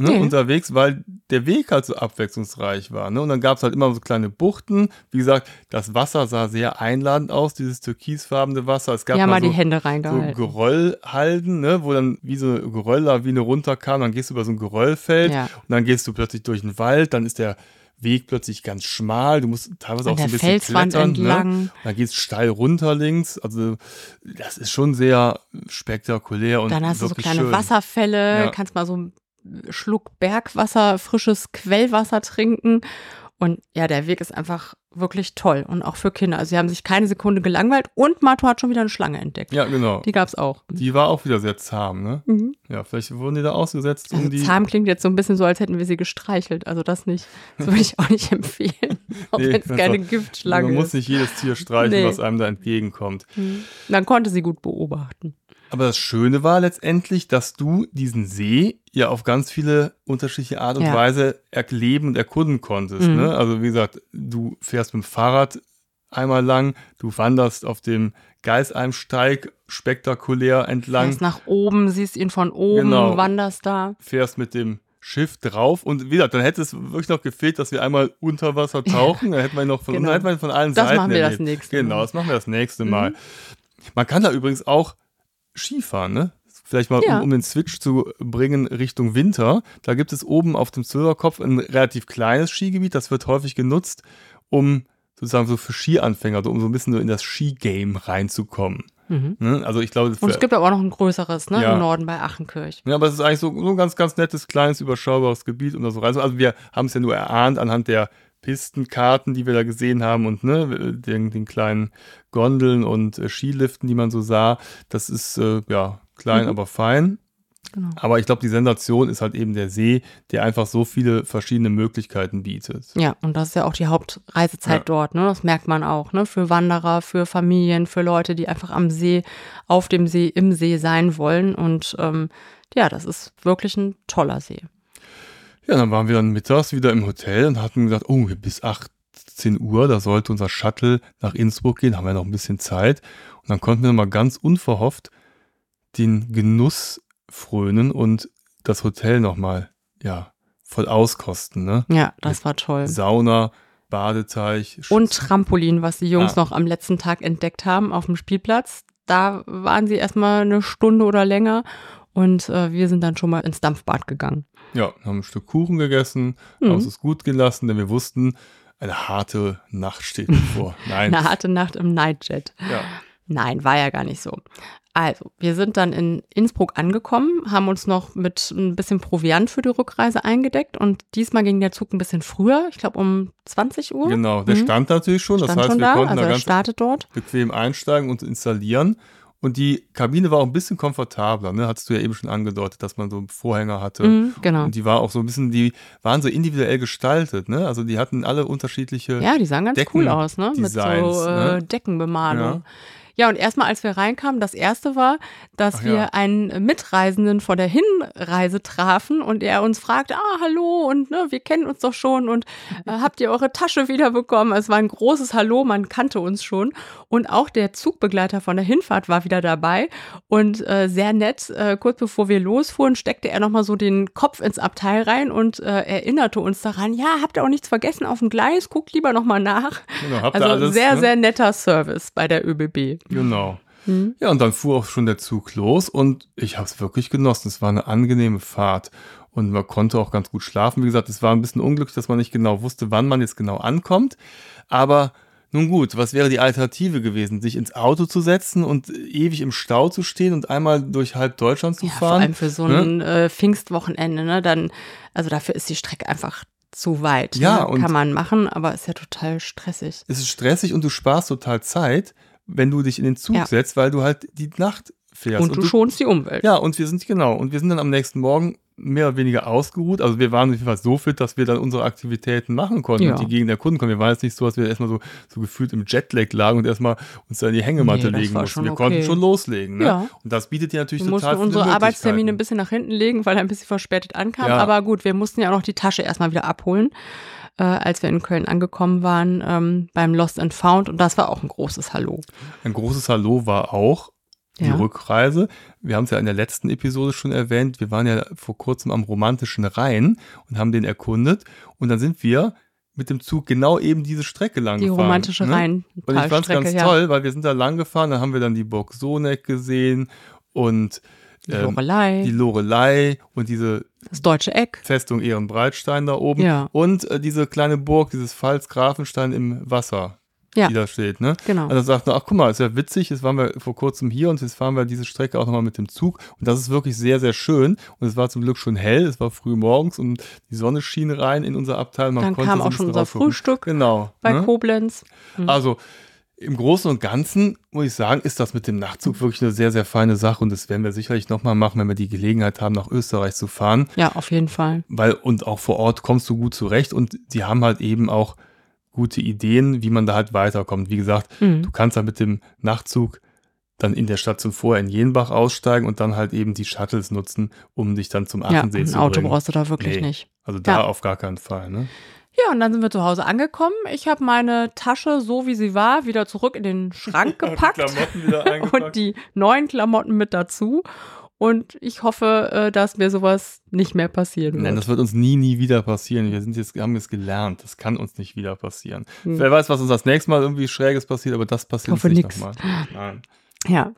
Ne, Nee. unterwegs, weil der Weg halt so abwechslungsreich war. Ne? Und dann gab es halt immer so kleine Buchten. Wie gesagt, das Wasser sah sehr einladend aus, dieses türkisfarbene Wasser. Es gab haben mal mal so, die Hände so reingehalten. Geröllhalden, ne? wo dann wie so eine Gerölllawine runterkam. Dann gehst du über so ein Geröllfeld Ja. und dann gehst du plötzlich durch den Wald. Dann ist der Weg plötzlich ganz schmal. Du musst teilweise An auch so ein bisschen Felswand klettern. entlang. Ne? Dann geht's steil runter links. Also das ist schon sehr spektakulär und Dann hast du so kleine schön. Wasserfälle, Ja. kannst mal so einen Schluck Bergwasser, frisches Quellwasser trinken. Und ja, der Weg ist einfach wirklich toll und auch für Kinder. Also sie haben sich keine Sekunde gelangweilt und Mato hat schon wieder eine Schlange entdeckt. Ja, genau. Die gab's auch. Die war auch wieder sehr zahm, ne? Mhm. Ja, vielleicht wurden die da ausgesetzt, um Also die. zahm klingt jetzt so ein bisschen so, als hätten wir sie gestreichelt. Also das nicht. Das würde ich auch nicht (laughs) empfehlen. (laughs) Auch Nee, wenn es keine Giftschlange Man muss ist. nicht jedes Tier streicheln, Nee. was einem da entgegenkommt. Mhm. Man konnte sie gut beobachten. Aber das Schöne war letztendlich, dass du diesen See ja auf ganz viele unterschiedliche Art und Ja. Weise erleben und erkunden konntest. Mhm. Ne? Also wie gesagt, du fährst mit dem Fahrrad einmal lang, du wanderst auf dem Geisalmsteig spektakulär entlang, Fährst nach oben, siehst ihn von oben, Genau. wanderst da. fährst mit dem Schiff drauf und wie gesagt, dann hätte es wirklich noch gefehlt, dass wir einmal unter Wasser (laughs) tauchen, dann hätten wir noch von, Genau. hätten wir von allen Das Seiten machen wir das erlebt. nächste Genau, Mal. das machen wir das nächste Mhm. Mal. Man kann da übrigens auch Skifahren, ne? Vielleicht mal, Ja. um, um den Switch zu bringen Richtung Winter. Da gibt es oben auf dem Zillerkopf ein relativ kleines Skigebiet. Das wird häufig genutzt, um sozusagen so für Skianfänger, so, um so ein bisschen so in das Skigame reinzukommen. Mhm. Ne? Also ich glaube, Und es gibt aber auch noch ein größeres, ne? Ja. Im Norden bei Achenkirch. ja, aber es ist eigentlich so, so ein ganz, ganz nettes, kleines, überschaubares Gebiet, um da so rein. Also wir haben es ja nur erahnt anhand der Pistenkarten, die wir da gesehen haben und ne, den, den kleinen Gondeln und äh, Skiliften, die man so sah. Das ist äh, ja klein, Mhm. aber fein. Genau. Aber ich glaube, die Sensation ist halt eben der See, der einfach so viele verschiedene Möglichkeiten bietet. Ja, und das ist ja auch die Hauptreisezeit Ja. dort, ne? Das merkt man auch, ne? Für Wanderer, für Familien, für Leute, die einfach am See, auf dem See, im See sein wollen. Und ähm, ja, das ist wirklich ein toller See. Ja, dann waren wir dann mittags wieder im Hotel und hatten gesagt, oh, bis 18 Uhr, da sollte unser Shuttle nach Innsbruck gehen, haben wir noch ein bisschen Zeit. Und dann konnten wir mal ganz unverhofft den Genuss frönen und das Hotel nochmal, ja, voll auskosten, ne? Ja, das war toll. Sauna, Badeteich. Und Trampolin, was die Jungs Ah. noch am letzten Tag entdeckt haben auf dem Spielplatz. Da waren sie erstmal eine Stunde oder länger und äh, wir sind dann schon mal ins Dampfbad gegangen. Ja, haben ein Stück Kuchen gegessen, Mhm. haben es gut gelassen, denn wir wussten, eine harte Nacht steht bevor. (laughs) Nein. Eine harte Nacht im Nightjet. Ja. Nein, war ja gar nicht so. Also, wir sind dann in Innsbruck angekommen, haben uns noch mit ein bisschen Proviant für die Rückreise eingedeckt und diesmal ging der Zug ein bisschen früher, ich glaube um 20 Uhr. Genau, der Mhm. stand natürlich schon, das Stand heißt, schon wir da, konnten also da ganz startet dort. bequem einsteigen und installieren. Und die Kabine war auch ein bisschen komfortabler, ne? Hattest du ja eben schon angedeutet, dass man so einen Vorhänger hatte. Mhm, genau. Und die war auch so ein bisschen, die waren so individuell gestaltet, ne? Also die hatten alle unterschiedliche. Ja, die sahen ganz Decken- cool aus, ne? Mit so Designs, äh, ne? Deckenbemalung. Ja. Und erstmal, als wir reinkamen, das erste war, dass Ach wir ja. einen Mitreisenden vor der Hinreise trafen und er uns fragte, ah, hallo und ne, wir kennen uns doch schon und äh, (laughs) habt ihr eure Tasche wiederbekommen? Es war ein großes Hallo, man kannte uns schon und auch der Zugbegleiter von der Hinfahrt war wieder dabei und äh, sehr nett, äh, kurz bevor wir losfuhren, steckte er nochmal so den Kopf ins Abteil rein und äh, erinnerte uns daran, ja, habt ihr auch nichts vergessen auf dem Gleis, guckt lieber nochmal nach. Genau, habt ihr Also alles, sehr, ne? sehr netter Service bei der ÖBB. Genau. Hm. Ja, und dann fuhr auch schon der Zug los und ich habe es wirklich genossen. Es war eine angenehme Fahrt und man konnte auch ganz gut schlafen. Wie gesagt, es war ein bisschen unglücklich, dass man nicht genau wusste, wann man jetzt genau ankommt. Aber nun gut, was wäre die Alternative gewesen? Sich ins Auto zu setzen und ewig im Stau zu stehen und einmal durch halb Deutschland zu Ja, vor fahren? allem für so ein äh, Pfingstwochenende, ne? Dann, also dafür ist die Strecke einfach zu weit. Ja, ne? und- kann man machen, aber ist ja total stressig. es ist stressig und du sparst total Zeit, wenn du dich in den Zug Ja. setzt, weil du halt die Nacht fährst. und du schonst die Umwelt. Ja, und wir sind, genau, und wir sind dann am nächsten Morgen mehr oder weniger ausgeruht. Also wir waren auf jeden Fall so fit, dass wir dann unsere Aktivitäten machen konnten Ja. und die Gegend erkunden konnten. Wir waren jetzt nicht so, dass wir erstmal so, so gefühlt im Jetlag lagen und erstmal uns da in die Hängematte Nee, legen mussten. Wir okay. konnten schon loslegen. Ne? Ja. Und das bietet dir natürlich Wir mussten total viele unsere Arbeitstermine ein bisschen nach hinten legen, weil er ein bisschen verspätet ankam. Ja. Aber gut, wir mussten ja auch noch die Tasche erstmal wieder abholen, äh, als wir in Köln angekommen waren ähm, beim Lost and Found. Und das war auch ein großes Hallo. Ein großes Hallo war auch die Ja. Rückreise. Wir haben es ja in der letzten Episode schon erwähnt. Wir waren ja vor kurzem am romantischen Rhein und haben den erkundet. Und dann sind wir mit dem Zug genau eben diese Strecke lang Die gefahren. romantische ne? Und ich fand es ganz ja. toll, weil wir sind da lang gefahren, dann haben wir dann die Burg Soneck gesehen und Die ähm, Lorelei, die Lorelei und diese das deutsche Eck. Festung Ehrenbreitstein da oben Ja. und äh, diese kleine Burg, dieses Pfalz Grafenstein im Wasser. Ja. die da steht. Ne? Genau. Also sagt man, ach guck mal, ist ja witzig, jetzt waren wir vor kurzem hier und jetzt fahren wir diese Strecke auch nochmal mit dem Zug. Und das ist wirklich sehr, sehr schön. Und es war zum Glück schon hell, es war früh morgens und die Sonne schien rein in unser Abteil. Man Dann konnte kam auch schon unser. Frühstück Genau. bei ne? Koblenz. Mhm. Also im Großen und Ganzen muss ich sagen, ist das mit dem Nachtzug wirklich eine sehr, sehr feine Sache und das werden wir sicherlich nochmal machen, wenn wir die Gelegenheit haben, nach Österreich zu fahren, Ja, auf jeden Fall. weil und auch vor Ort kommst du gut zurecht und die haben halt eben auch gute Ideen, wie man da halt weiterkommt. Wie gesagt, Mhm. du kannst halt mit dem Nachtzug dann in der Station vorher in Jenbach aussteigen und dann halt eben die Shuttles nutzen, um dich dann zum Ja, Achensee ein zu Auto bringen. brauchst du da wirklich Nee. nicht. Also da Ja. auf gar keinen Fall. Ne? Ja, und dann sind wir zu Hause angekommen. Ich habe meine Tasche, so wie sie war, wieder zurück in den Schrank (laughs) gepackt Klamotten wieder (laughs) und die neuen Klamotten mit dazu. Und ich hoffe, äh, dass mir sowas nicht mehr passieren wird. Nein, das wird uns nie, nie wieder passieren. Wir sind jetzt, haben jetzt gelernt. Das kann uns nicht wieder passieren. Hm. Wer weiß, was uns das nächste Mal irgendwie Schräges passiert, aber das passiert Hoffe uns nicht nochmal. (laughs) Nein. ja,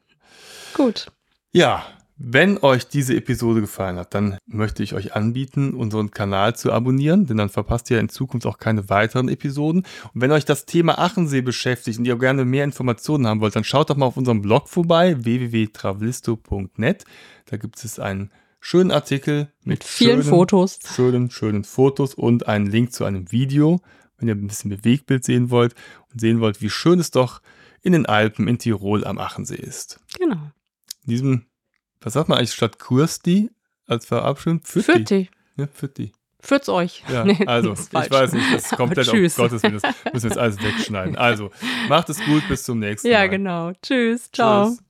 gut. Ja, wenn euch diese Episode gefallen hat, dann möchte ich euch anbieten, unseren Kanal zu abonnieren, denn dann verpasst ihr in Zukunft auch keine weiteren Episoden. Und wenn euch das Thema Achensee beschäftigt und ihr gerne mehr Informationen haben wollt, dann schaut doch mal auf unserem Blog vorbei, www.travelisto.net. Da gibt es einen schönen Artikel mit, Mit vielen schönen, Fotos. schönen, schönen Fotos und einen Link zu einem Video, wenn ihr ein bisschen Bewegtbild sehen wollt und sehen wollt, wie schön es doch in den Alpen in Tirol am Achensee ist. Genau. In diesem, was sagt man eigentlich statt Kursti als Verabschiedung? Pfütti. Fürti. Ja, Pfütti. Fürt's euch. Ja, (laughs) Nee, also, ich falsch. weiß nicht, das ist komplett auf. Gottes Willen. Das müssen wir jetzt alles wegschneiden. Also, macht es gut, bis zum nächsten Ja, Mal. genau. Tschüss. Ciao. Tschüss.